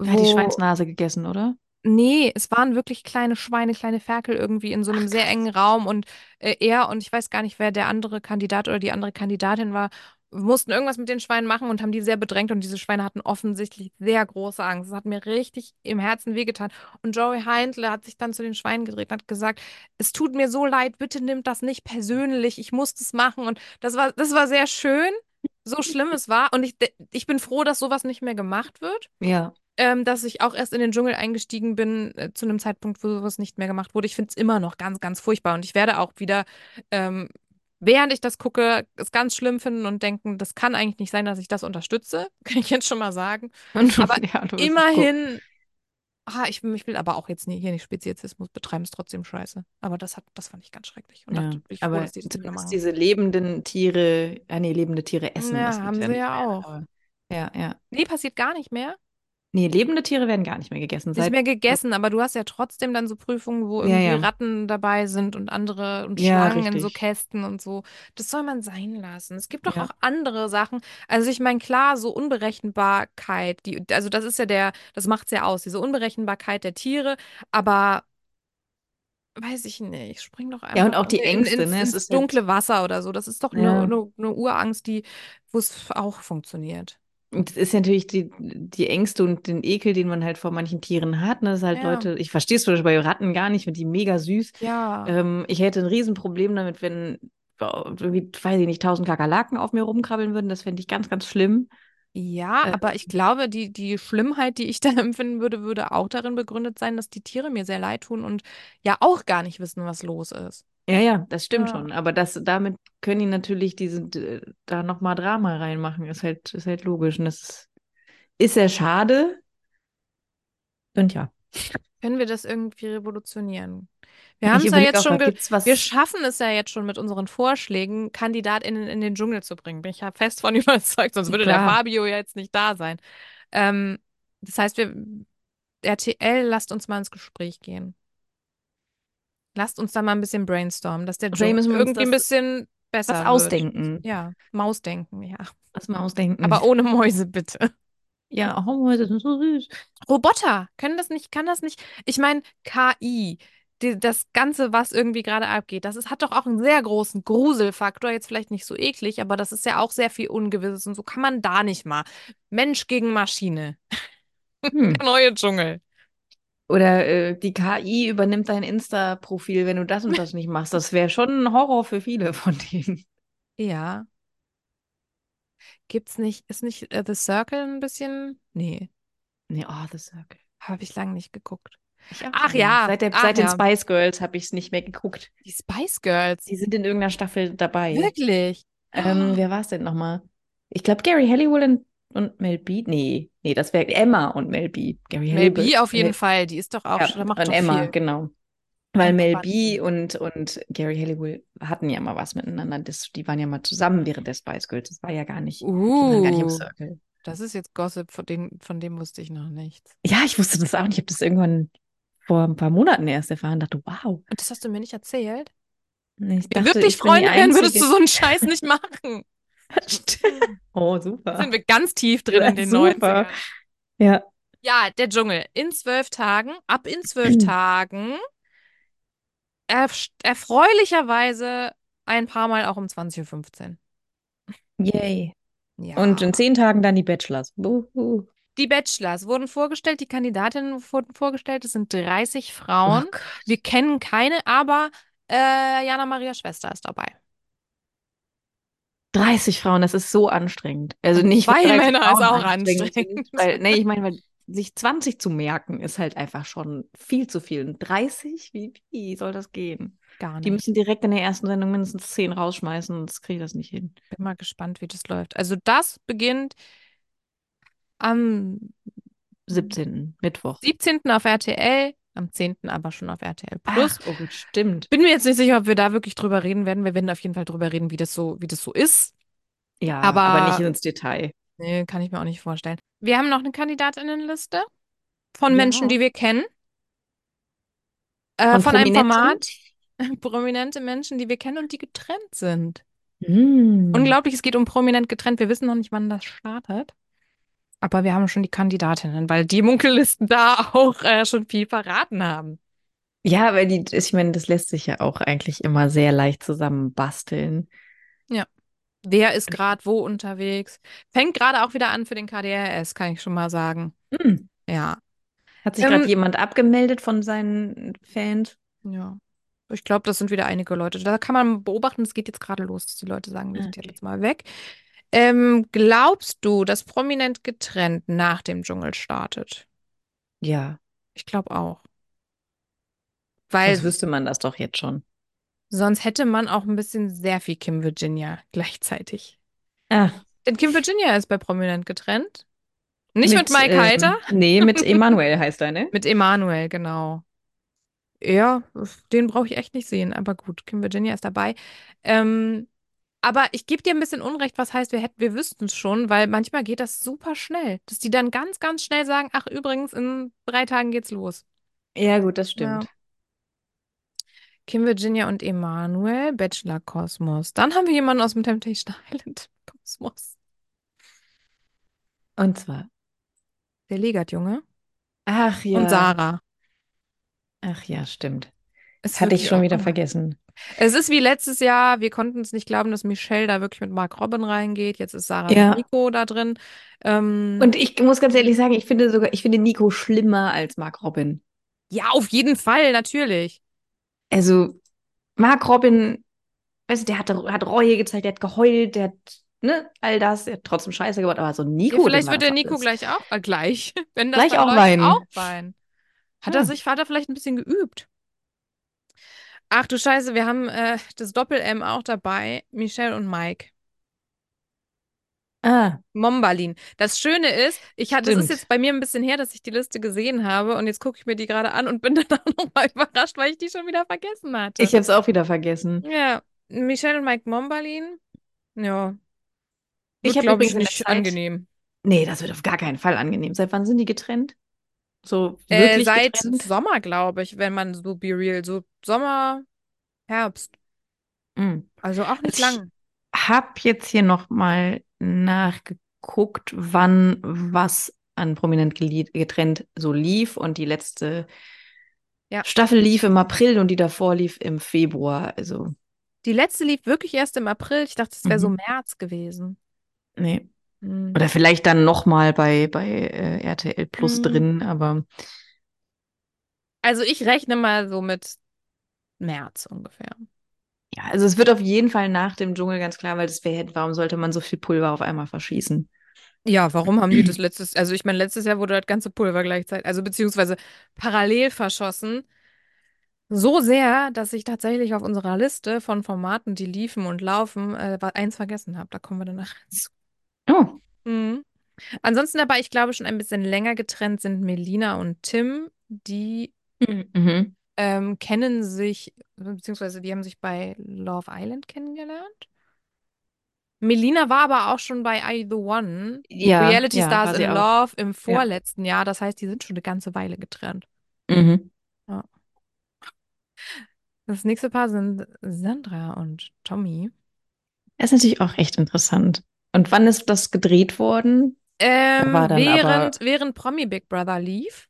Er hat die wo, Schweinsnase gegessen, oder? nee, es waren wirklich kleine Schweine, kleine Ferkel irgendwie in so Ach, einem sehr krass. engen Raum und äh, er und ich weiß gar nicht, wer der andere Kandidat oder die andere Kandidatin war, mussten irgendwas mit den Schweinen machen und haben die sehr bedrängt und diese Schweine hatten offensichtlich sehr große Angst. Das hat mir richtig im Herzen wehgetan. Und Joey Heindle hat sich dann zu den Schweinen gedreht und hat gesagt, es tut mir so leid, bitte nimmt das nicht persönlich, ich muss das machen. Und das war, das war sehr schön, so schlimm es war. Und ich, ich bin froh, dass sowas nicht mehr gemacht wird Ja. ähm, dass ich auch erst in den Dschungel eingestiegen bin, äh, zu einem Zeitpunkt, wo sowas nicht mehr gemacht wurde. Ich finde es immer noch ganz, ganz furchtbar. Und ich werde auch wieder, ähm, während ich das gucke, es ganz schlimm finden und denken, das kann eigentlich nicht sein, dass ich das unterstütze. Kann ich jetzt schon mal sagen. Und Aber ja, immerhin, ah, ich, ich will aber auch jetzt nie, hier nicht Speziesismus betreiben, ist trotzdem scheiße. Aber das hat, das fand ich ganz schrecklich. Und Ja, bin ich froh, aber dass die das diese lebenden Tiere, ah nee, lebende Tiere essen, Ja, haben ja sie ja auch. Ja, ja. Nee, passiert gar nicht mehr. Nee, lebende Tiere werden gar nicht mehr gegessen. Nicht mehr gegessen, aber du hast ja trotzdem dann so Prüfungen, wo ja, irgendwie ja. Ratten dabei sind und andere und Ja, Schlangen in so richtig. Kästen und so. Das soll man sein lassen. Es gibt doch Ja. auch andere Sachen. Also ich meine, klar, so Unberechenbarkeit, die, also das ist ja der, das macht's ja aus, diese Unberechenbarkeit der Tiere, aber weiß ich nicht, spring doch Ja, und einfach auch die in, Ängste, ins, ne? Es ist halt, dunkle Wasser oder so. Das ist doch eine, ja. eine, eine Urangst, die, wo es auch funktioniert. Es ist natürlich die, die Ängste und den Ekel, den man halt vor manchen Tieren hat. Ne? Das ist halt Ja, Leute, ich verstehe es zum Beispiel bei Ratten gar nicht, finde die mega süß. ja. Ähm, ich hätte ein Riesenproblem damit, wenn, irgendwie, weiß ich nicht, tausend Kakerlaken auf mir rumkrabbeln würden. Das fände ich ganz, ganz schlimm. Ja, Äh, aber ich glaube, die, die Schlimmheit, die ich da empfinden würde, würde auch darin begründet sein, dass die Tiere mir sehr leid tun und ja auch gar nicht wissen, was los ist. Ja, ja, das stimmt Ja. schon. Aber das, damit können die natürlich diese, da nochmal Drama reinmachen. Ist halt, ist halt logisch. Und das ist, ist sehr schade. Und ja, Können wir das irgendwie revolutionieren? Wir haben es ja jetzt schon, wir schaffen es ja jetzt schon mit unseren Vorschlägen, KandidatInnen in den Dschungel zu bringen. Bin ich ja fest von überzeugt, sonst würde der Klar. Fabio ja jetzt nicht da sein. Ähm, das heißt, wir, RTL, lasst uns mal ins Gespräch gehen. Lasst uns da mal ein bisschen brainstormen, dass der wir uns irgendwie ein das bisschen was besser wird. ausdenken. Ja, Mausdenken, ja. Was mal ausdenken. Aber ohne Mäuse bitte. Ja, oh, das ist so süß. Roboter können das nicht, kann das nicht. Ich meine, KI, die, das Ganze, was irgendwie gerade abgeht, das ist, hat doch auch einen sehr großen Gruselfaktor. Jetzt vielleicht nicht so eklig, aber das ist ja auch sehr viel Ungewisses und so kann man da nicht mal. Mensch gegen Maschine. Hm. Der neue Dschungel. Oder äh, die KI übernimmt dein Insta-Profil, wenn du das und das nicht machst. Das wäre schon ein Horror für viele von denen. Ja. Gibt's nicht, ist nicht äh, The Circle ein bisschen? Nee, Nee, oh, The Circle. habe ich lange nicht geguckt. Ach ja, Seit, der, ach seit den ja. Spice Girls habe ich es nicht mehr geguckt. Die Spice Girls. Die sind in irgendeiner Staffel dabei. Wirklich? Ähm, wer war es denn nochmal? Ich glaube, Gary Halliwell und, und Mel B. Nee, nee, das wäre Emma und Mel B. Gary Mel B Halliwell. auf jeden Fall. Die ist doch auch, Ja, da macht und doch Emma, viel. genau. Weil Mel. B und, und Gary Halliwell hatten ja mal was miteinander. Das, die waren ja mal zusammen während der Spice Girls. Das war ja gar nicht, waren gar nicht im Uh, Circle. das ist jetzt Gossip, von dem, von dem wusste ich noch nichts. Ja, ich wusste das auch nicht. Ich habe das irgendwann vor ein paar Monaten erst erfahren. Dachte, wow. Und das hast du mir nicht erzählt? Ich Wir dachte, wirklich ich Freunde wären, würdest du so einen Scheiß nicht machen. Oh, Da super. sind wir ganz tief drin in den Super. 90ern. Ja. Ja, der Dschungel. In zwölf Tagen, ab in zwölf Tagen, erf erfreulicherweise ein paar Mal auch um 20.15 Uhr. Yay. Ja. Und in zehn Tagen dann die Bachelors. Buhu. Die Bachelors wurden vorgestellt, die Kandidatinnen wurden vorgestellt. Es sind 30 Oh Frauen. Gott. Wir kennen keine, aber äh, Jana Marias Schwester ist dabei. 30 Frauen, das ist so anstrengend. Also nicht, Zwei weil 30 Männer ist Frauen auch anstrengend anstrengend. Weil, nee, ich meine, weil sich 20 zu merken, ist halt einfach schon viel zu viel. Und 30? Wie, wie soll das gehen? Gar Die nicht. müssen direkt in der ersten Sendung mindestens 10 rausschmeißen, sonst kriege ich das nicht hin. Bin mal gespannt, wie das läuft. Also das beginnt am 17. Mittwoch. 17. auf RTL, am 10. aber schon auf RTL Plus. Ach, oh stimmt. Bin mir jetzt nicht sicher, ob wir da wirklich drüber reden werden. Wir werden auf jeden Fall drüber reden, wie das so, wie das so ist. Ja, Aber- aber, nicht ins Detail. Nee, kann ich mir auch nicht vorstellen. Wir haben noch eine Kandidatinnenliste von Ja. Menschen, die wir kennen. Äh, Von von einem? Format. Prominente Menschen, die wir kennen und die getrennt sind. Mm. Unglaublich, es geht um prominent getrennt. Wir wissen noch nicht, wann das startet. Aber wir haben schon die Kandidatinnen, weil die Munkellisten da auch äh, schon viel verraten haben. Ja, weil die, ich meine, das lässt sich ja auch eigentlich immer sehr leicht zusammenbasteln. Wer ist gerade wo unterwegs? Fängt gerade auch wieder an für den KDRS, kann ich schon mal sagen. Mm. Ja, Hat sich Ähm, gerade jemand abgemeldet von seinen Fans? ja. Ich glaube, das sind wieder einige Leute. Da kann man beobachten, es geht jetzt gerade los, dass die Leute sagen, wir sind Okay. jetzt mal weg. Ähm, glaubst du, dass prominent getrennt nach dem Dschungel startet? Ja, Ich glaube auch. Weil sonst wüsste man das doch jetzt schon. sonst hätte man auch ein bisschen sehr viel Kim Virginia gleichzeitig. Ah, Denn Kim Virginia ist bei prominent getrennt. Nicht mit, Mike ähm, Heiter, Nee, mit Emanuel heißt er, ne? mit Emanuel, genau. Ja, den brauche ich echt nicht sehen, aber gut, Kim Virginia ist dabei. Ähm, aber ich gebe dir ein bisschen Unrecht, was heißt, wir hätten, wir wüssten es schon, weil manchmal geht das super schnell, dass die dann ganz, ganz schnell sagen, ach übrigens, in drei Tagen geht's los. Ja, gut, das stimmt. Ja. Kim Virginia und Emanuel, Bachelor Kosmos. Dann haben wir jemanden aus dem Temptation Island Kosmos. Und zwar, Der Legat-Junge. ach ja. Und Sarah. Ach ja, stimmt. Ist Hatte ich schon wieder vergessen. Es ist wie letztes Jahr, wir konnten es nicht glauben, dass Michelle da wirklich mit Mark Robin reingeht. Jetzt ist Sarah Ja. und Nico da drin. Ähm, Und ich muss ganz ehrlich sagen, ich finde sogar, ich finde Nico schlimmer als Mark Robin. ja, auf jeden Fall, natürlich. Also, Mark Robin, weißt du, der hat, hat Reue gezeigt, der hat geheult, der hat, ne, all das, der hat trotzdem Scheiße gebaut, aber so Nico, Ja, vielleicht wird der Nico alles- gleich auch, äh, gleich, wenn das Gleich auch läuft, weinen. auch weinen. Hat er Ja. sich, hat er vielleicht ein bisschen geübt? Ach du Scheiße, wir haben äh, das Doppel-M auch dabei. Michelle und Mike. Ah, Mombalin. Das Schöne ist, ich hatte, das ist jetzt bei mir ein bisschen her, dass ich die Liste gesehen habe und jetzt gucke ich mir die gerade an und bin dann auch nochmal überrascht, weil ich die schon wieder vergessen hatte. ich habe es auch wieder vergessen. ja, Michelle und Mike Mombalin. Ja. Ich Wird, hab glaub übrigens ich, nicht Zeit- angenehm. Nee, das wird auf gar keinen Fall angenehm. Seit wann sind die getrennt? So Äh, wirklich seit getrennt? Sommer, glaube ich, wenn man so be real, so Sommer, Herbst. Mm. Also auch nicht Ich- lang. Hab jetzt hier noch mal nachgeguckt, wann was an Prominent getrennt so lief und die letzte Ja. Staffel lief im April und die davor lief im Februar. Also, Die letzte lief wirklich erst im April. Ich dachte, es wäre so Mhm. März gewesen. nee. Hm. Oder vielleicht dann noch mal bei, bei äh, RTL Plus Mhm. drin, aber Also ich rechne mal so mit März ungefähr. ja, also es wird auf jeden Fall nach dem Dschungel ganz klar, weil das wäre, warum sollte man so viel Pulver auf einmal verschießen? Ja, warum haben die das letztes, also ich meine, letztes Jahr wurde das ganze Pulver gleichzeitig, also beziehungsweise parallel verschossen. So sehr, dass ich tatsächlich auf unserer Liste von Formaten, die liefen und laufen, äh, eins vergessen habe. Da kommen wir danach zu. Oh, Mhm. Ansonsten aber, ich glaube, schon ein bisschen länger getrennt sind Melina und Tim. Die mhm. Ähm, kennen sich, beziehungsweise die haben sich bei Love Island kennengelernt. Melina war aber auch schon bei You the One? Ja, Reality ja, Stars in auch. Love im vorletzten Jahr. Das heißt, die sind schon eine ganze Weile getrennt. Mhm. Das nächste Paar sind Sandra und Tommy. Das ist natürlich auch echt interessant. Und wann ist das gedreht worden? Ähm, dann aber. während, während Promi Big Brother lief.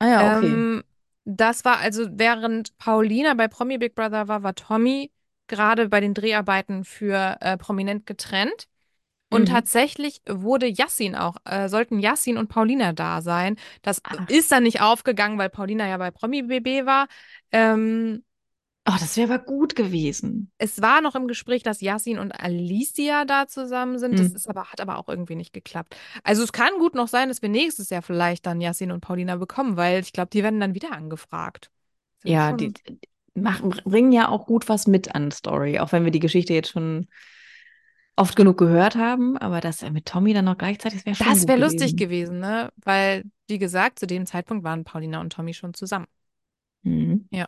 Ah ja, okay. Ähm, das war also, während Paulina bei Promi Big Brother war, war Tommy gerade bei den Dreharbeiten für äh, Prominent getrennt. Und Mhm. tatsächlich wurde Yassin auch, äh, sollten Yassin und Paulina da sein. Das Ach. ist dann nicht aufgegangen, weil Paulina ja bei Promi BB war. Ähm, Oh, das wäre aber gut gewesen. es war noch im Gespräch, dass Yassin und Alicia da zusammen sind. Das Mhm. ist aber, hat aber auch irgendwie nicht geklappt. Also es kann gut noch sein, dass wir nächstes Jahr vielleicht dann Yassin und Paulina bekommen, weil ich glaube, die werden dann wieder angefragt. Das wäre Ja, die schon. die machen, bringen ja auch gut was mit an Story, auch wenn wir die Geschichte jetzt schon oft genug gehört haben, aber das mit Tommy dann noch gleichzeitig, das wäre schon Das wäre lustig gewesen. gewesen, ne? Weil, wie gesagt, zu dem Zeitpunkt waren Paulina und Tommy schon zusammen. Mhm. Ja.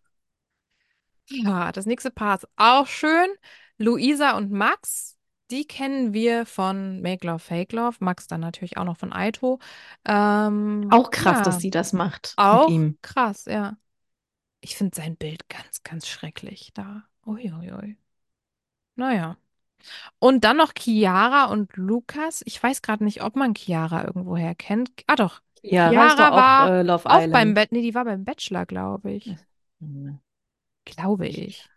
Ja, das nächste Paar ist auch schön. Luisa und Max, die kennen wir von Make Love, Fake Love. Max dann natürlich auch noch von Aito. Ähm, Auch krass, dass ja, sie das macht auch krass, ja. Ich finde sein Bild ganz, ganz schrecklich da. Uiuiui. Naja. Und dann noch Chiara und Lukas. Ich weiß gerade nicht, ob man Chiara irgendwoher kennt. Ah, doch. Ja, Chiara auch war äh, Love auch beim. Bett. Nee, die war beim Bachelor, glaube ich. Mhm. Glaube ich.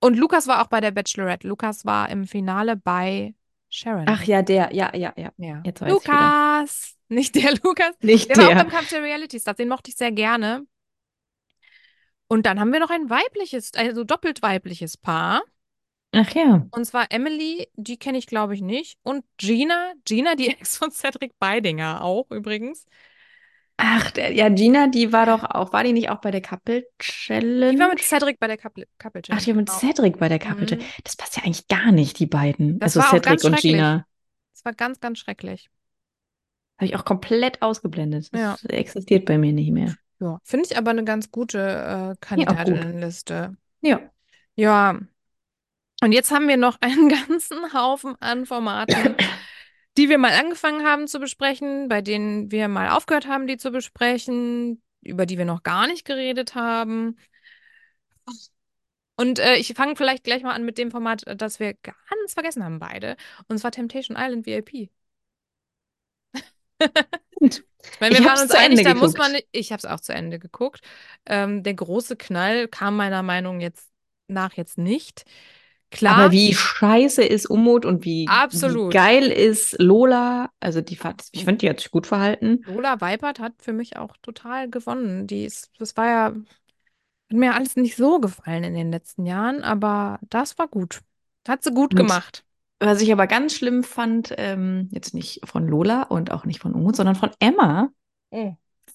Und Lukas war auch bei der Bachelorette. Lukas war im Finale bei Sharon. Ach ja, der, ja, ja, ja. Ja. Jetzt weiß. Lukas! Nicht der Lukas. Nicht Der war auch der. beim Kampf der Reality Stars. Den mochte ich sehr gerne. Und dann haben wir noch ein weibliches, also doppelt weibliches Paar. Ach ja. Und zwar Emily, die kenne ich glaube ich nicht. Und Gina, Gina, die Ex von Cedric Beidinger auch übrigens. Ach, der, ja, Gina, die war doch auch, war die nicht auch bei der Couple Die Challenge? war mit Cedric bei der Couple, Couple Ach, Challenge. die war mit Genau. Cedric bei der Couple Challenge. Mhm. Das passt ja eigentlich gar nicht, die beiden. Das Also auch Cedric ganz und schrecklich. Gina. Das war ganz, ganz schrecklich. Habe ich auch komplett ausgeblendet. Das Ja. existiert bei mir nicht mehr. Ja. Finde ich aber eine ganz gute äh, Ja, auch. Kandidatinnenliste. Ja. Ja. Und jetzt haben wir noch einen ganzen Haufen an Formaten, die wir mal angefangen haben zu besprechen, bei denen wir mal aufgehört haben, die zu besprechen, über die wir noch gar nicht geredet haben. Und äh, ich fange vielleicht gleich mal an mit dem Format, äh, das wir ganz vergessen haben beide. Und zwar Temptation Island VIP. Ich meine, wir Ich waren uns einig, da muss man nicht. Ich habe es auch zu Ende geguckt. Ähm, der große Knall kam meiner Meinung jetzt nach jetzt nicht. Klar, Aber wie scheiße ist Umut und wie, wie geil ist Lola. Also die, fand- ich finde, die hat sich gut verhalten. Lola Weipert hat für mich auch total gewonnen. Die ist, das war ja, hat mir alles nicht so gefallen in den letzten Jahren, aber das war gut. Hat sie gut Und gemacht. was ich aber ganz schlimm fand, ähm, jetzt nicht von Lola und auch nicht von Umut, sondern von Emma,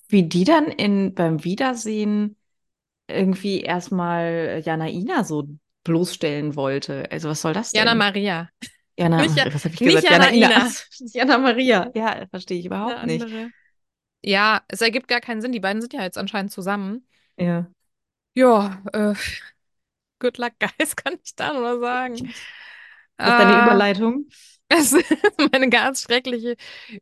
wie die dann in, beim Wiedersehen irgendwie erstmal Janaina so bloßstellen wollte. Also was soll das Jana denn? Maria. Jana, Nicht Ja- was habe ich gesagt? Janaina. Janaina. Jana Maria. Ja, verstehe ich überhaupt nicht. Ja, es ergibt gar keinen Sinn. Die beiden sind ja jetzt anscheinend zusammen. Ja. Ja, äh, good luck, guys, kann ich da nur sagen. Das ist deine Äh, Überleitung. Es ist eine ganz schreckliche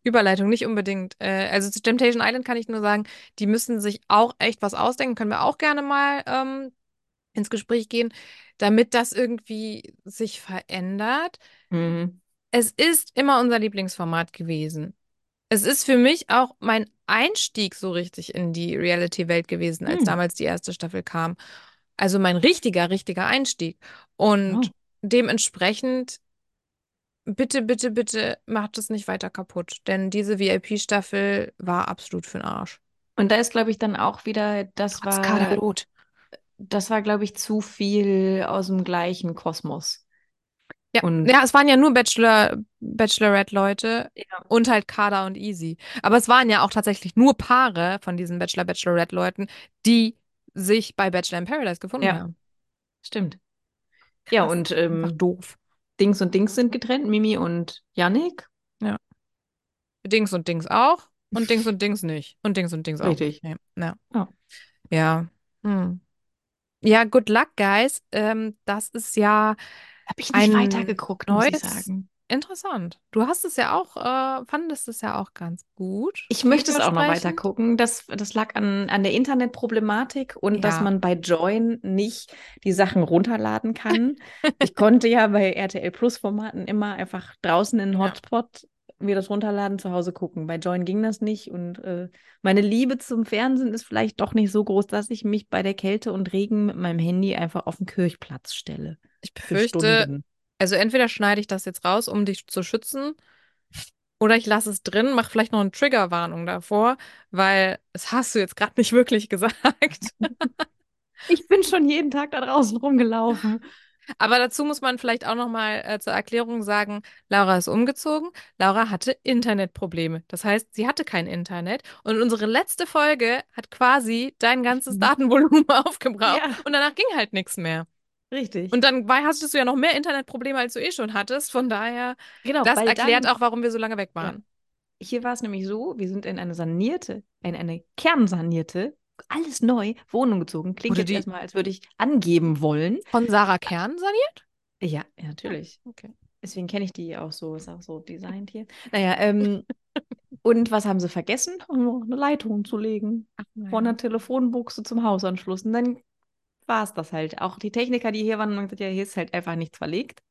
Überleitung, nicht unbedingt. Äh, also zu Temptation Island kann ich nur sagen, die müssen sich auch echt was ausdenken, können wir auch gerne mal ähm, ins Gespräch gehen, damit das irgendwie sich verändert. Mhm. Es ist immer unser Lieblingsformat gewesen. Es ist für mich auch mein Einstieg so richtig in die Reality-Welt gewesen, als Hm. damals die erste Staffel kam. Also mein richtiger, richtiger Einstieg. Und Wow. dementsprechend, bitte, bitte, bitte macht es nicht weiter kaputt. Denn diese VIP-Staffel war absolut für den Arsch. Und da ist, glaube ich, dann auch wieder, das Trotz war, Kaderlot. Das war, glaube ich, zu viel aus dem gleichen Kosmos. Ja, Und ja, es waren ja nur Bachelor, Bachelorette-Leute Ja. und halt Kader und Easy. Aber es waren ja auch tatsächlich nur Paare von diesen Bachelor, Bachelorette-Leuten, die sich bei Bachelor in Paradise gefunden Ja. haben. stimmt. Ja, Krass. und Einfach ähm, doof. Dings und Dings sind getrennt, Mimi und Yannick. Dings und Dings auch und Dings und Dings nicht. Und Dings und Dings auch Richtig. nicht. Nee. Ja. Ja. Ja. Hm. Ja, good luck, guys. Ähm, das ist ja Habe ich nicht ein weitergeguckt, muss ich neues, sagen. interessant. Du hast es ja auch, äh, fandest es ja auch ganz gut. Ich möchte es auch noch weiter Vielversprechend. gucken. Das, das lag an, an der Internetproblematik und dass Ja. man bei Join nicht die Sachen runterladen kann. Ich konnte ja bei RTL Plus Formaten immer einfach draußen in den Ja. Hotspot mir das runterladen, zu Hause gucken. Bei Join ging das nicht und äh, meine Liebe zum Fernsehen ist vielleicht doch nicht so groß, dass ich mich bei der Kälte und Regen mit meinem Handy einfach auf den Kirchplatz stelle. Ich Für befürchte, also entweder schneide ich das jetzt raus, um dich zu schützen, oder ich lasse es drin, mache vielleicht noch eine Triggerwarnung davor, weil das hast du jetzt gerade nicht wirklich gesagt. Ich bin schon jeden Tag da draußen rumgelaufen. Aber dazu muss man vielleicht auch noch mal äh, zur Erklärung sagen, Laura ist umgezogen. Laura hatte Internetprobleme. Das heißt, sie hatte kein Internet. Und unsere letzte Folge hat quasi dein ganzes Datenvolumen aufgebraucht. Ja. Und danach ging halt nichts mehr. Richtig. Und dann war, hattest du ja noch mehr Internetprobleme, als du eh schon hattest. Von daher, genau, das erklärt dann, auch, warum wir so lange weg waren. Hier war es nämlich so, wir sind in eine sanierte, in eine kernsanierte, alles neu, Wohnung gezogen. Klingt Wurde jetzt die- erstmal, als würde ich angeben wollen. Von Sarah Kern saniert? Ja, ja, natürlich. Okay. Deswegen kenne ich die auch so, ist auch so designt hier. Naja, ähm, und was haben sie vergessen? Eine Leitung zu legen. Von der Telefonbuchse zum Hausanschluss. Und dann war es das halt. Auch die Techniker, die hier waren, haben gesagt, ja, hier ist halt einfach nichts verlegt.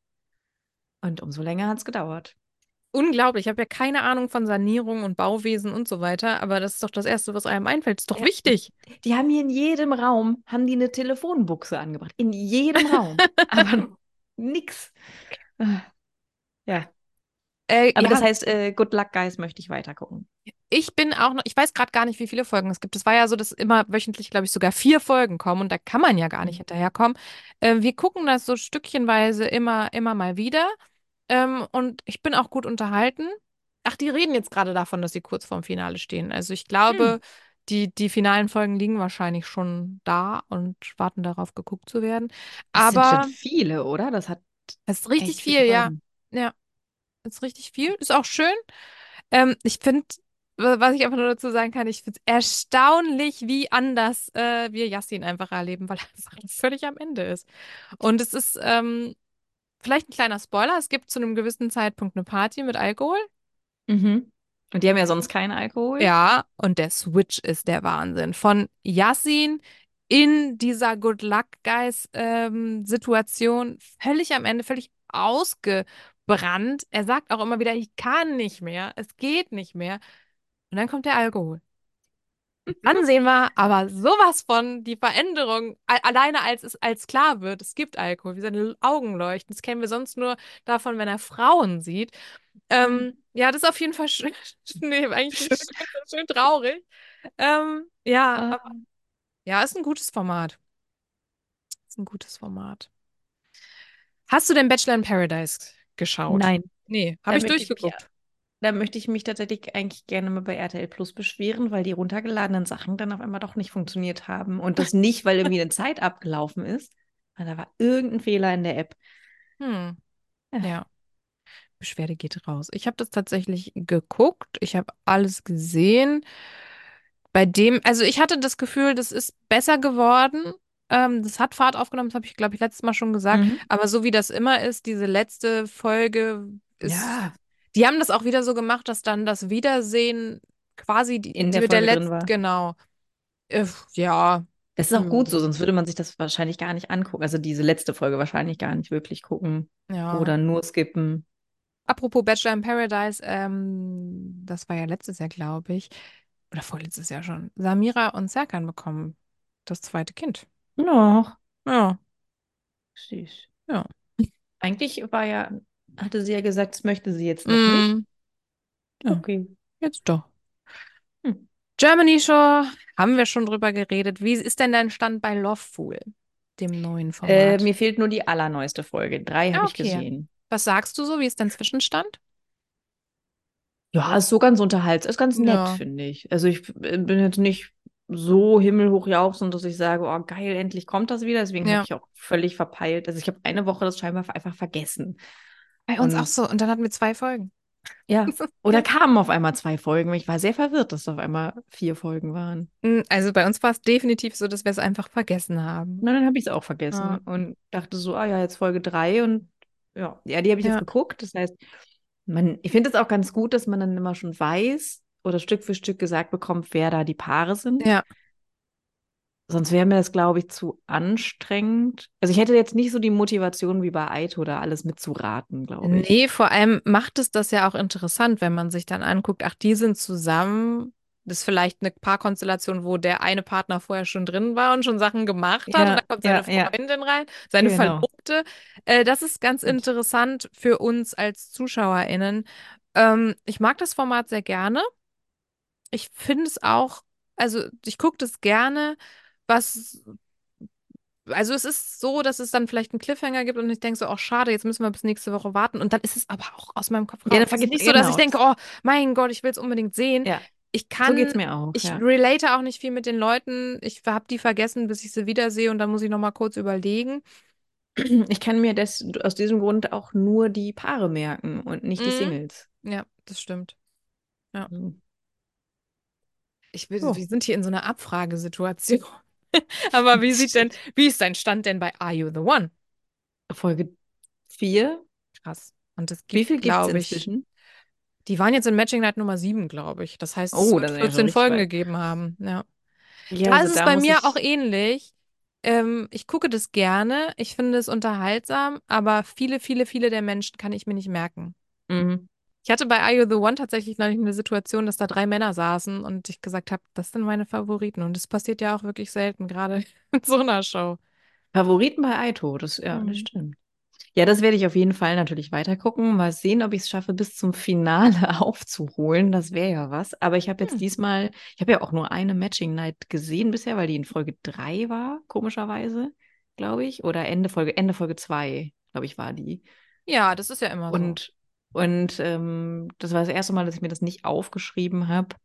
Und umso länger hat es gedauert. Unglaublich. Ich habe ja keine Ahnung von Sanierung und Bauwesen und so weiter, aber das ist doch das Erste, was einem einfällt. Das ist doch Ja. wichtig. Die haben hier in jedem Raum, haben die eine Telefonbuchse angebracht. In jedem Raum. Aber nix. Ja, Äh, aber ja, das heißt, äh, Good Luck Guys möchte ich weiter gucken. Ich bin auch noch, ich weiß gerade gar nicht, wie viele Folgen es gibt. Es war ja so, dass immer wöchentlich, glaube ich, sogar vier Folgen kommen und da kann man ja gar nicht Mhm. hinterherkommen. Äh, wir gucken das so stückchenweise immer, immer mal wieder. Ähm, und ich bin auch gut unterhalten. Ach, die reden jetzt gerade davon, dass sie kurz vorm Finale stehen. Also ich glaube, Hm. die, die finalen Folgen liegen wahrscheinlich schon da und warten darauf, geguckt zu werden. Das sind Aber schon viele, oder? Das hat es ist richtig viel, ja. Ja, ist richtig viel. Ist auch schön. Ähm, ich finde, was ich einfach nur dazu sagen kann, ich finde es erstaunlich, wie anders äh, wir Yassin einfach erleben, weil er einfach völlig am Ende ist. Und es ist ähm, vielleicht ein kleiner Spoiler. Es gibt zu einem gewissen Zeitpunkt eine Party mit Alkohol. Mhm. Und die haben ja sonst keinen Alkohol. Ja, und der Switch ist der Wahnsinn. Von Yassin in dieser Good Luck Guys ähm, Situation völlig am Ende, völlig ausgebrannt. Er sagt auch immer wieder, ich kann nicht mehr, es geht nicht mehr. Und dann kommt der Alkohol. Dann sehen wir aber sowas von die Veränderung, alleine als es als klar wird, es gibt Alkohol, wie seine Augen leuchten. Das kennen wir sonst nur davon, wenn er Frauen sieht. Ähm, ja, das ist auf jeden Fall schön. Nee, eigentlich schön, schön traurig. Ähm, ja, Ah. aber, ja, ist ein gutes Format. Ist ein gutes Format. Hast du den Bachelor in Paradise geschaut? Nein, Nee, habe ich durchgeguckt. Da möchte ich mich tatsächlich eigentlich gerne mal bei RTL Plus beschweren, weil die runtergeladenen Sachen dann auf einmal doch nicht funktioniert haben. Und das nicht, weil irgendwie eine Zeit abgelaufen ist, sondern da war irgendein Fehler in der App. Hm. Ja. Ja. Beschwerde geht raus. Ich habe das tatsächlich geguckt. Ich habe alles gesehen. Bei dem, also ich hatte das Gefühl, das ist besser geworden. Ähm, das hat Fahrt aufgenommen, das habe ich, glaube ich, letztes Mal schon gesagt. Mhm. Aber so wie das immer ist, diese letzte Folge ist. Ja. Die haben das auch wieder so gemacht, dass dann das Wiedersehen quasi In der mit der letzten, war. genau. Äh, ja. Das ist auch gut so, Ja. sonst würde man sich das wahrscheinlich gar nicht angucken. Also diese letzte Folge wahrscheinlich gar nicht wirklich gucken Ja. oder nur skippen. Apropos Bachelor in Paradise, ähm, das war ja letztes Jahr, glaube ich, oder vorletztes Jahr schon. Samira und Serkan bekommen das zweite Kind. Noch. Ja. Süß. Ja. Eigentlich war ja, hatte sie ja gesagt, das möchte sie jetzt noch nicht. Mm, ja. Okay. jetzt doch. Hm. Germany Show, haben wir schon drüber geredet. Wie ist denn dein Stand bei Lovefool, dem neuen Format? Äh, mir fehlt nur die allerneueste Folge. Drei Ah, habe ich okay. gesehen. Was sagst du so? Wie ist dein Zwischenstand? Ja, ist so ganz unterhaltsam. Ist ganz nett, Ja. finde ich. Also ich äh, bin jetzt nicht so himmelhoch jauchzend, dass ich sage, oh geil, endlich kommt das wieder. Deswegen Ja. habe ich auch völlig verpeilt. Also ich habe eine Woche das scheinbar einfach vergessen. Bei uns Und- auch so. Und dann hatten wir zwei Folgen. Ja. Oder kamen auf einmal zwei Folgen. Ich war sehr verwirrt, dass es auf einmal vier Folgen waren. Mm, Also bei uns war es definitiv so, dass wir es einfach vergessen haben. Na, dann habe ich es auch vergessen Ja. und dachte so, ah ja, jetzt Folge drei und ja, ja, die habe ich Ja. jetzt geguckt. Das heißt, Man, ich finde es auch ganz gut, dass man dann immer schon weiß oder Stück für Stück gesagt bekommt, wer da die Paare sind. Ja. Sonst wäre mir das, glaube ich, zu anstrengend. Also ich hätte jetzt nicht so die Motivation wie bei Aito, da alles mitzuraten, glaube ich. Nee, vor allem macht es das ja auch interessant, wenn man sich dann anguckt, ach, die sind zusammen. Das ist vielleicht eine Paarkonstellation, wo der eine Partner vorher schon drin war und schon Sachen gemacht hat. Ja, und dann kommt seine ja, ja. Freundin rein, seine Genau. Verlobte. Äh, das ist ganz interessant für uns als ZuschauerInnen. Ähm, ich mag das Format sehr gerne. Ich finde es auch, also ich gucke das gerne, was also es ist so, dass es dann vielleicht einen Cliffhanger gibt und ich denke so, oh schade, jetzt müssen wir bis nächste Woche warten. Und dann ist es aber auch aus meinem Kopf Ja, dann raus. Es vergisst- nicht so, dass ich denke, oh mein Gott, ich will es unbedingt sehen. Ja, Ich so kann, geht es mir auch. ich ja. relate auch nicht viel mit den Leuten. Ich habe die vergessen, bis ich sie wiedersehe und dann muss ich noch mal kurz überlegen. Ich kann mir das, aus diesem Grund auch nur die Paare merken und nicht die Mhm. Singles. Ja, das stimmt. Mhm. Ich will, So. wir sind hier in so einer Abfragesituation. Aber wie sieht denn, wie ist dein Stand denn bei Are You the One? Folge 4. Krass. Und es Wie gibt, viel gibt es glaube ich, inzwischen? Die waren jetzt in Matching Night Nummer 7, glaube ich. Das heißt, es Oh, wird ja schon 14 richtig Folgen weit. gegeben haben. Ja. Ja, Da also ist es bei mir ich- auch ähnlich. Ähm, ich gucke das gerne. Ich finde es unterhaltsam, aber viele, viele, viele der Menschen kann ich mir nicht merken. Mhm. Ich hatte bei Are You the One tatsächlich neulich eine Situation, dass da drei Männer saßen und ich gesagt habe, das sind meine Favoriten. Und das passiert ja auch wirklich selten, gerade in so einer Show. Favoriten bei Aito, das, ja, das Mhm. stimmt. Ja, das werde ich auf jeden Fall natürlich weiter gucken. Mal sehen, ob ich es schaffe, bis zum Finale aufzuholen. Das wäre ja was. Aber ich habe jetzt Hm. diesmal, ich habe ja auch nur eine Matching Night gesehen bisher, weil die in Folge 3 war, komischerweise, glaube ich. Oder Ende Folge, Ende Folge 2, glaube ich, war die. Ja, das ist ja immer so. Und, und ähm, das war das erste Mal, dass ich mir das nicht aufgeschrieben habe.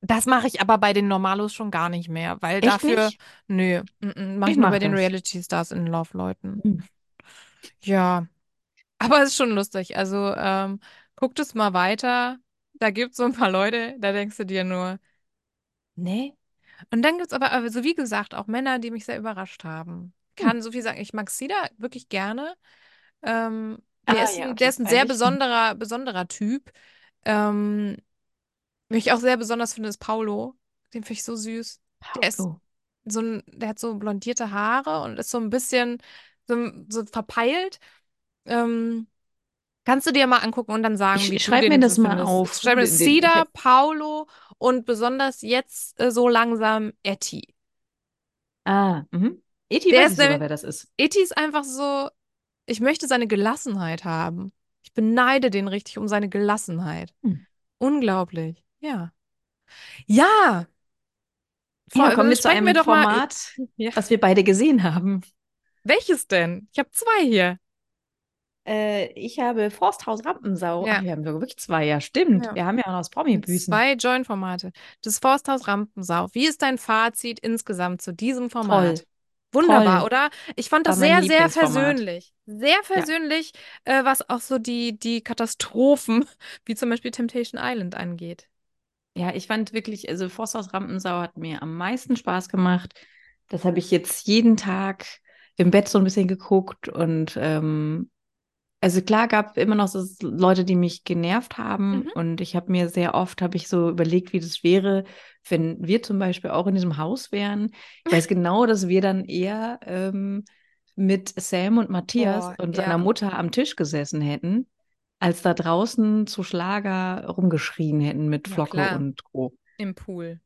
Das mache ich aber bei den Normalos schon gar nicht mehr, weil Echt dafür, nicht? nö, mache Ich ich nur mach bei den das. Reality Stars in Love Leuten. Hm. Ja, aber es ist schon lustig. Also ähm, guckt es mal weiter. Da gibt es so ein paar Leute, da denkst du dir nur, nee. Und dann gibt es aber, also wie gesagt, auch Männer, die mich sehr überrascht haben. Hm. Kann so viel sagen. Ich mag Sida wirklich gerne. Ähm, der Ah, ist ja, ein, der ist ein sehr besonderer, besonderer Typ. Ähm, wen ich auch sehr besonders finde, ist Paulo. Den finde ich so süß. Der ist so ein, der hat so blondierte Haare und ist so ein bisschen so, so verpeilt. Ähm, kannst du dir mal angucken und dann sagen, Ich wie du schreib den mir das so mal findest. auf. Schreib mir hab- Paulo und besonders jetzt äh, so langsam Etty. Ah, mhm. Eti Der weiß ist sogar, wer das ist. Etty ist einfach so, ich möchte seine Gelassenheit haben. Ich beneide den richtig um seine Gelassenheit. Hm. Unglaublich. Ja. Ja. Ja, Vor- kommen wir zu sprechen einem wir doch mal- Format, Ja. was wir beide gesehen haben. Welches denn? Ich habe zwei hier. Äh, ich habe Forsthaus Rampensau. Ja. Ach, wir haben wirklich zwei, ja, stimmt. Ja. Wir haben ja auch noch das Promi-Büßen. Zwei Join-Formate. Das Forsthaus Rampensau. Wie ist dein Fazit insgesamt zu diesem Format? Toll. Wunderbar, Toll. oder? Ich fand das sehr, sehr versöhnlich. Sehr versöhnlich, äh, was auch so die, die Katastrophen, wie zum Beispiel Temptation Island angeht. Ja, ich fand wirklich, also Forsthaus Rampensau hat mir am meisten Spaß gemacht. Das habe ich jetzt jeden Tag im Bett so ein bisschen geguckt und ähm, also klar gab immer noch so Leute, die mich genervt haben Mhm. und ich habe mir sehr oft, habe ich so überlegt, wie das wäre, wenn wir zum Beispiel auch in diesem Haus wären. Ich weiß genau, dass wir dann eher ähm, mit Sam und Matthias Boah, und ja. seiner Mutter am Tisch gesessen hätten, als da draußen zu Schlager rumgeschrien hätten mit Flocke klar. und Co. Im Pool.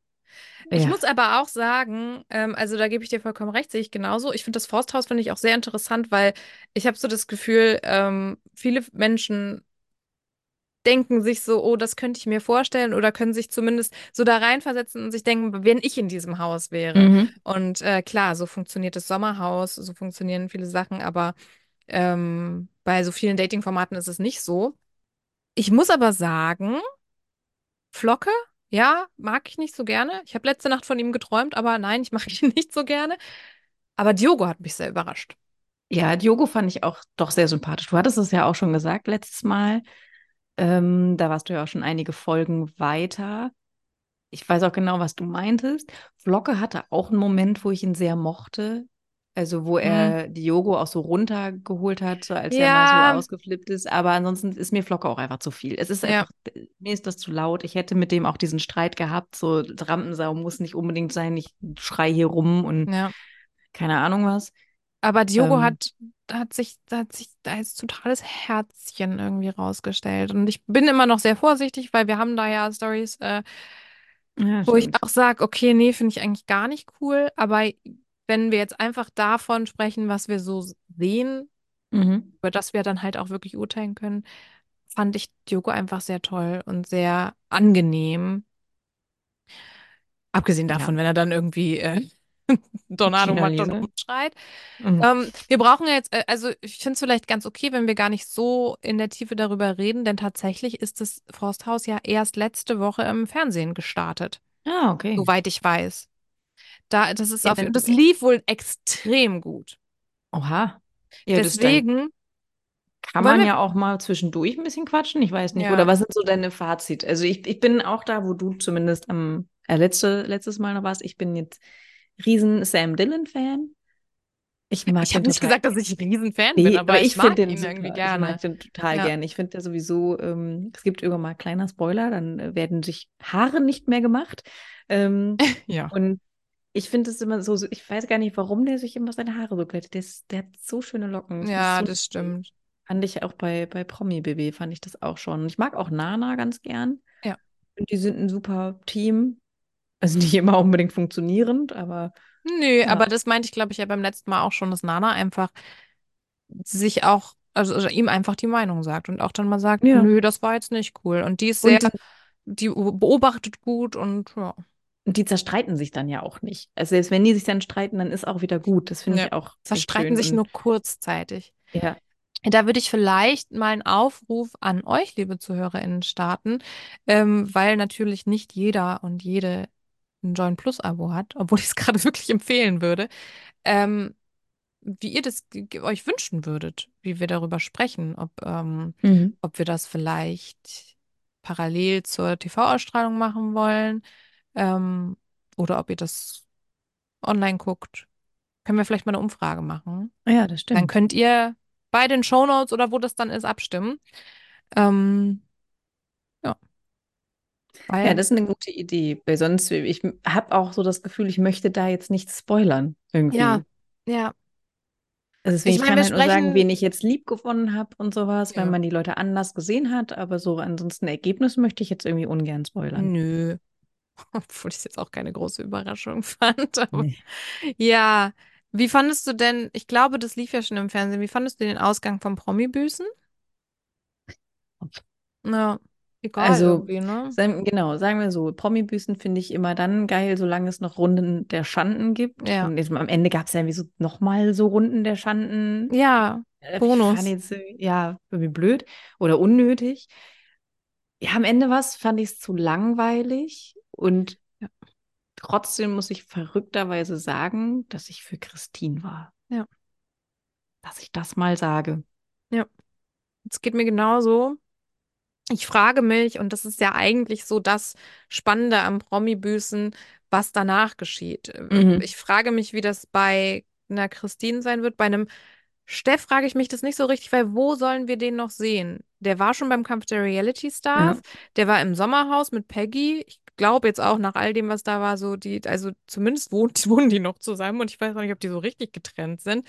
Ich Ja. muss aber auch sagen, ähm, also da gebe ich dir vollkommen recht, sehe ich genauso. Ich finde das Forsthaus finde ich auch sehr interessant, weil ich habe so das Gefühl, ähm, viele Menschen denken sich so, oh, das könnte ich mir vorstellen oder können sich zumindest so da reinversetzen und sich denken, wenn ich in diesem Haus wäre. Mhm. Und äh, klar, so funktioniert das Sommerhaus, so funktionieren viele Sachen, aber ähm, bei so vielen Dating-Formaten ist es nicht so. Ich muss aber sagen, Flocke, ja, mag ich nicht so gerne. Ich habe letzte Nacht von ihm geträumt, aber nein, ich mag ihn nicht so gerne. Aber Diogo hat mich sehr überrascht. Ja, Diogo fand ich auch doch sehr sympathisch. Du hattest es ja auch schon gesagt letztes Mal. Ähm, da warst du ja auch schon einige Folgen weiter. Ich weiß auch genau, was du meintest. Flocke hatte auch einen Moment, wo ich ihn sehr mochte. Also, wo Mhm. er Diogo auch so runtergeholt hat, so als er mal so Ja, ausgeflippt ist. Aber ansonsten ist mir Flocke auch einfach zu viel. Es ist ja, einfach, mir ist das zu laut. Ich hätte mit dem auch diesen Streit gehabt. So, Rampensau muss nicht unbedingt sein. Ich schrei hier rum und ja. keine Ahnung was. Aber Diogo Ähm, hat, hat sich, hat sich da als totales Herzchen irgendwie rausgestellt. Und ich bin immer noch sehr vorsichtig, weil wir haben da ja Stories, äh, ja, wo ich stimmt. auch sage, okay, nee, finde ich eigentlich gar nicht cool. Aber wenn wir jetzt einfach davon sprechen, was wir so sehen, Mhm. über das wir dann halt auch wirklich urteilen können, fand ich Diogo einfach sehr toll und sehr angenehm. Abgesehen Ja, davon, wenn er dann irgendwie äh, Tornado macht und rumschreit. Mhm. Ähm, wir brauchen ja jetzt, äh, also ich finde es vielleicht ganz okay, wenn wir gar nicht so in der Tiefe darüber reden, denn tatsächlich ist das Forsthaus ja erst letzte Woche im Fernsehen gestartet, Ah, okay. soweit ich weiß. Da, das ist Ja, auf, das lief wohl extrem gut. oha. Ja, Deswegen kann man ja auch mal zwischendurch ein bisschen quatschen. Ich weiß nicht. Oder ja, was sind so deine Fazit? Also ich, ich bin auch da, wo du zumindest am äh, letzte, letztes Mal noch warst. Ich bin jetzt riesen Sam Dillon-Fan. Ich mag ich habe nicht gesagt, dass ich Riesenfan bin, Nee, aber aber ich ich finde mag den ihn irgendwie super. Ich gerne. mag den total Ja, gern. Ich finde der sowieso, ähm, es gibt irgendwann mal kleiner Spoiler, dann äh, werden sich Haare nicht mehr gemacht. Ähm, ja, und ich finde es immer so, so, ich weiß gar nicht, warum der sich immer seine Haare so glättet. Der, ist- der hat so schöne Locken. Das ja, so das stimmt. Fand ich auch bei, bei Promi BB, fand ich das auch schon. Und ich mag auch Nana ganz gern. Ja. Und die sind ein super Team. Also nicht immer unbedingt funktionierend, aber Nö, ja. aber das meinte ich, glaube ich, ja beim letzten Mal auch schon, dass Nana einfach sich auch, also, also ihm einfach die Meinung sagt und auch dann mal sagt, Ja. nö, das war jetzt nicht cool. Und die ist sehr, Und die beobachtet gut und ja. Und die zerstreiten sich dann ja auch nicht. Also selbst wenn die sich dann streiten, dann ist auch wieder gut. Das finde Ja. ich auch Zerstreiten sich nur kurzzeitig. ja. Da würde ich vielleicht mal einen Aufruf an euch, liebe ZuhörerInnen, starten, ähm, weil natürlich nicht jeder und jede ein Join Plus-Abo hat, obwohl ich es gerade wirklich empfehlen würde. Ähm, wie ihr das euch wünschen würdet, wie wir darüber sprechen, ob, ähm, Mhm. ob wir das vielleicht parallel zur TV-Ausstrahlung machen wollen, ähm, oder ob ihr das online guckt. Können wir vielleicht mal eine Umfrage machen? Ja, das Dann stimmt. könnt ihr bei den Shownotes oder wo das dann ist, abstimmen. Ähm, ja, Ja, weil, das ist eine gute Idee. Weil sonst, ich habe auch so das Gefühl, ich möchte da jetzt nichts spoilern. ja, Irgendwie. ja. Also deswegen, Ich ich meine, kann wir halt nur sagen, sprechen, wen ich jetzt lieb gewonnen habe und sowas, weil ja, man die Leute anders gesehen hat. Aber so ansonsten Ergebnis möchte ich jetzt irgendwie ungern spoilern. nö. Obwohl ich es jetzt auch keine große Überraschung fand. Aber Nee. ja, wie fandest du denn, ich glaube, das lief ja schon im Fernsehen, wie fandest du den Ausgang vom Promi-Büßen? Ja, egal Also, irgendwie, ne? genau, sagen wir so, Promi-Büßen finde ich immer dann geil, solange es noch Runden der Schanden gibt. Ja, Und jetzt, am Ende gab es ja irgendwie so nochmal so Runden der Schanden. ja, Äh, Bonus. jetzt, äh, ja, irgendwie blöd oder unnötig. Ja, am Ende was fand ich es zu langweilig und Ja, trotzdem muss ich verrückterweise sagen, dass ich für Christine war. ja, Dass ich das mal sage. ja. Es geht mir genauso. Ich frage mich, und das ist ja eigentlich so das Spannende am Promi-Büßen, was danach geschieht. Mhm. Ich frage mich, wie das bei einer Christine sein wird. Bei einem Steff frage ich mich das nicht so richtig, weil wo sollen wir den noch sehen? Der war schon beim Kampf der Reality Ja. Stars, der war im Sommerhaus mit Peggy. Ich glaube jetzt auch nach all dem, was da war, so die, also zumindest wohnt, wohnen die noch zusammen und ich weiß auch nicht, ob die so richtig getrennt sind.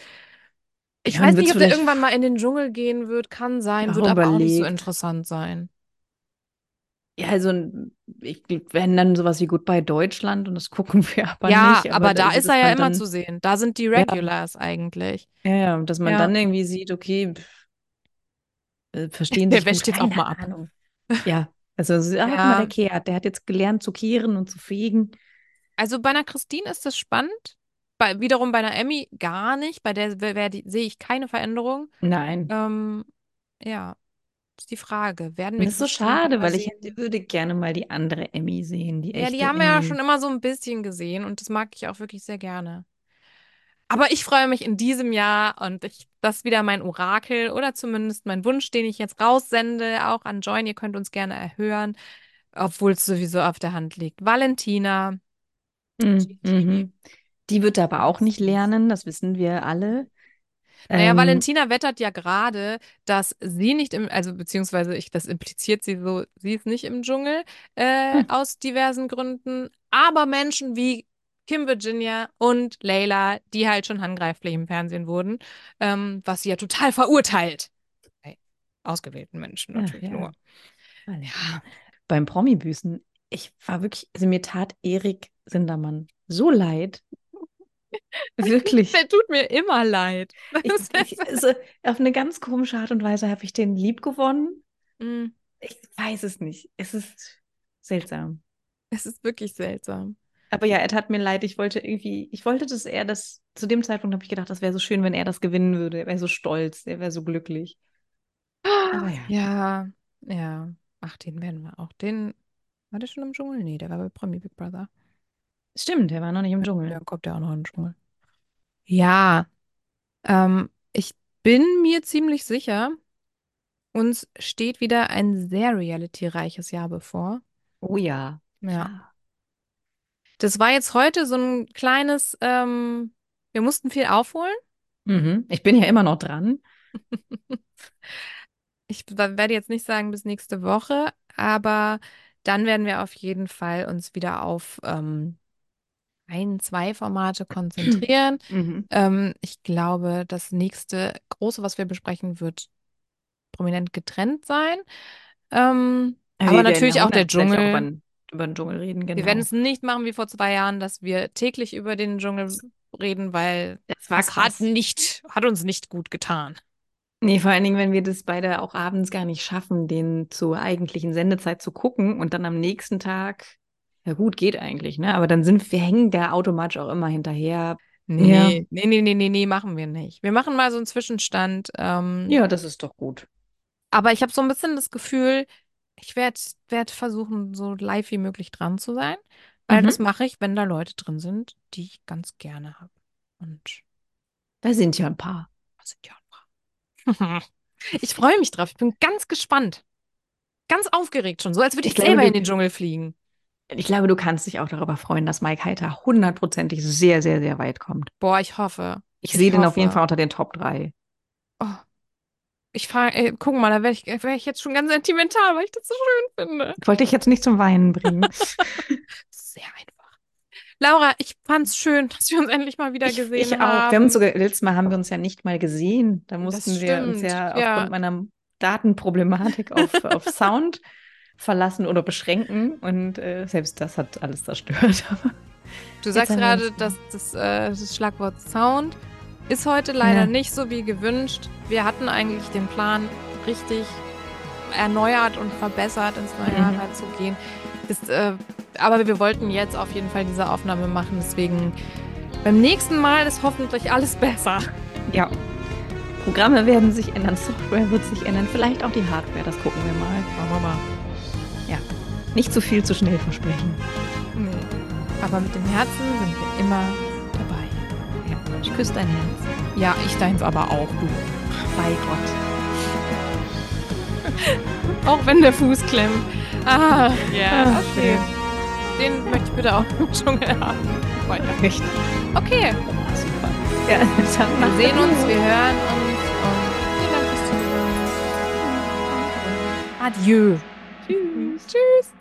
Ich Ja, weiß nicht, ob der irgendwann mal in den Dschungel gehen wird, kann sein, wird aber auch nicht so überlegt. interessant sein. Ja, also ich wenn dann sowas wie Goodbye Deutschland und das gucken wir aber Ja, nicht, aber aber da ist er ja immer dann, zu sehen. Da sind die ja, Regulars eigentlich. ja, ja, und dass man Ja, dann irgendwie sieht, okay, pff, äh, verstehen der sich gut, wäscht jetzt auch mal ab. Ahnung. Ja, also so, ah, guck mal, der Ja, kehrt, der hat jetzt gelernt zu kehren und zu fegen. also bei einer Christine ist das spannend. Bei, wiederum bei einer Emmy gar nicht. Bei der sehe ich keine Veränderung. Nein. Ähm, ja, ist die Frage. Werden wir das ist so schade, weil ich hätte- würde gerne mal die andere Emmy sehen, die Ja, die haben wir ja schon immer so ein bisschen gesehen und das mag ich auch wirklich sehr gerne. Aber ich freue mich in diesem Jahr und ich, das ist wieder mein Orakel oder zumindest mein Wunsch, den ich jetzt raussende, auch an Join. Ihr könnt uns gerne erhören, obwohl es sowieso auf der Hand liegt. Valentina, Mhm. Mhm. Die wird aber auch nicht lernen, das wissen wir alle. Naja, Ähm, Valentina wettert ja gerade, dass sie nicht im, also beziehungsweise ich, das impliziert sie so, sie ist nicht im Dschungel äh, Hm. aus diversen Gründen, aber Menschen wie Kim Virginia und Layla, die halt schon handgreiflich im Fernsehen wurden, ähm, was sie ja total verurteilt. Bei ausgewählten Menschen Ach natürlich ja. nur. Ja. Beim Promi-Büßen, ich war wirklich, also mir tat Erik Sindermann so leid. Wirklich. Der tut mir immer leid. Ich, ich, also, auf eine ganz komische Art und Weise habe ich den lieb gewonnen. Mm, Ich weiß es nicht. Es ist seltsam. Es ist wirklich seltsam. Aber ja, er tat mir leid. Ich wollte irgendwie, ich wollte, dass er das, zu dem Zeitpunkt habe ich gedacht, das wäre so schön, wenn er das gewinnen würde. Er wäre so stolz, er wäre so glücklich. Aber ja. Ja, ja. Ach, den werden wir auch. Den, war der schon im Dschungel? Nee, der war bei Promi Big Brother. Stimmt, er war noch nicht im Dschungel. Ja, kommt ja auch noch in den Dschungel. Ja, ähm, ich bin mir ziemlich sicher, uns steht wieder ein sehr reality-reiches Jahr bevor. Oh ja. Ja. Das war jetzt heute so ein kleines, ähm, wir mussten viel aufholen. Mhm. Ich bin ja immer noch dran. Ich werde jetzt nicht sagen bis nächste Woche, aber dann werden wir auf jeden Fall uns wieder auf ähm, ein, zwei Formate konzentrieren. Mhm. Ähm, ich glaube, das nächste große, was wir besprechen, wird prominent getrennt sein. Ähm, aber werden natürlich auch der Dschungel. Über den Dschungel reden, genau. Wir werden es nicht machen wie vor zwei Jahren, dass wir täglich über den Dschungel reden, weil Das das hat nicht, hat uns nicht gut getan. Nee, vor allen Dingen, wenn wir das beide auch abends gar nicht schaffen, den zur eigentlichen Sendezeit zu gucken und dann am nächsten Tag, ja gut, geht eigentlich, ne? Aber dann sind wir hängen da automatisch auch immer hinterher. Nee, Ja. nee, nee, nee, nee, nee, machen wir nicht. Wir machen mal so einen Zwischenstand. Ähm, Ja, das ist doch gut. Aber ich habe so ein bisschen das Gefühl, ich werde werd versuchen, so live wie möglich dran zu sein, weil Mhm. das mache ich, wenn da Leute drin sind, die ich ganz gerne habe. Und Da sind ja ein paar. das sind ja ein paar. Ich freue mich drauf. Ich bin ganz gespannt. Ganz aufgeregt schon, so als würde ich Ich selber in den Dschungel fliegen. Ich glaube, du kannst dich auch darüber freuen, dass Mike Heiter hundertprozentig sehr, sehr, sehr weit kommt. Boah, ich hoffe. Ich, Ich sehe den auf jeden Fall unter den Top 3. Oh. Ich fahre, äh, guck mal, da wäre ich, wär ich jetzt schon ganz sentimental, weil ich das so schön finde. Ich wollte dich jetzt nicht zum Weinen bringen. Sehr einfach. Laura, ich fand's schön, dass wir uns endlich mal wieder Ich, gesehen ich auch. haben. Wir haben uns sogar, letztes Mal haben wir uns ja nicht mal gesehen. Da mussten wir uns ja ja. aufgrund meiner Datenproblematik auf, auf Sound verlassen oder beschränken. Und äh, selbst das hat alles zerstört. Du sagst gerade, dass das, äh, das Schlagwort Sound ist heute leider Ja. nicht so wie gewünscht. Wir hatten eigentlich den Plan, richtig erneuert und verbessert ins neue Jahr Mhm. reinzugehen. Ist, äh, aber wir wollten jetzt auf jeden Fall diese Aufnahme machen. Deswegen beim nächsten Mal ist hoffentlich alles besser. ja. Programme werden sich ändern, Software wird sich ändern, vielleicht auch die Hardware, das gucken wir mal. Schauen wir mal. Nicht zu viel zu schnell versprechen. Nee. Aber mit dem Herzen sind wir immer. Ja. Ich küsse dein Herz. Ja, ich deins aber auch, du. Bei Gott. Auch wenn der Fuß klemmt. Ah, ja, Ah, okay. Den möchte ich bitte auch im Dschungel haben. Weiter. Richtig. Okay, Super. Ja, dann wir sehen uns, wir hören uns und vielen Dank fürs Zuhören. Adieu. Tschüss. Tschüss.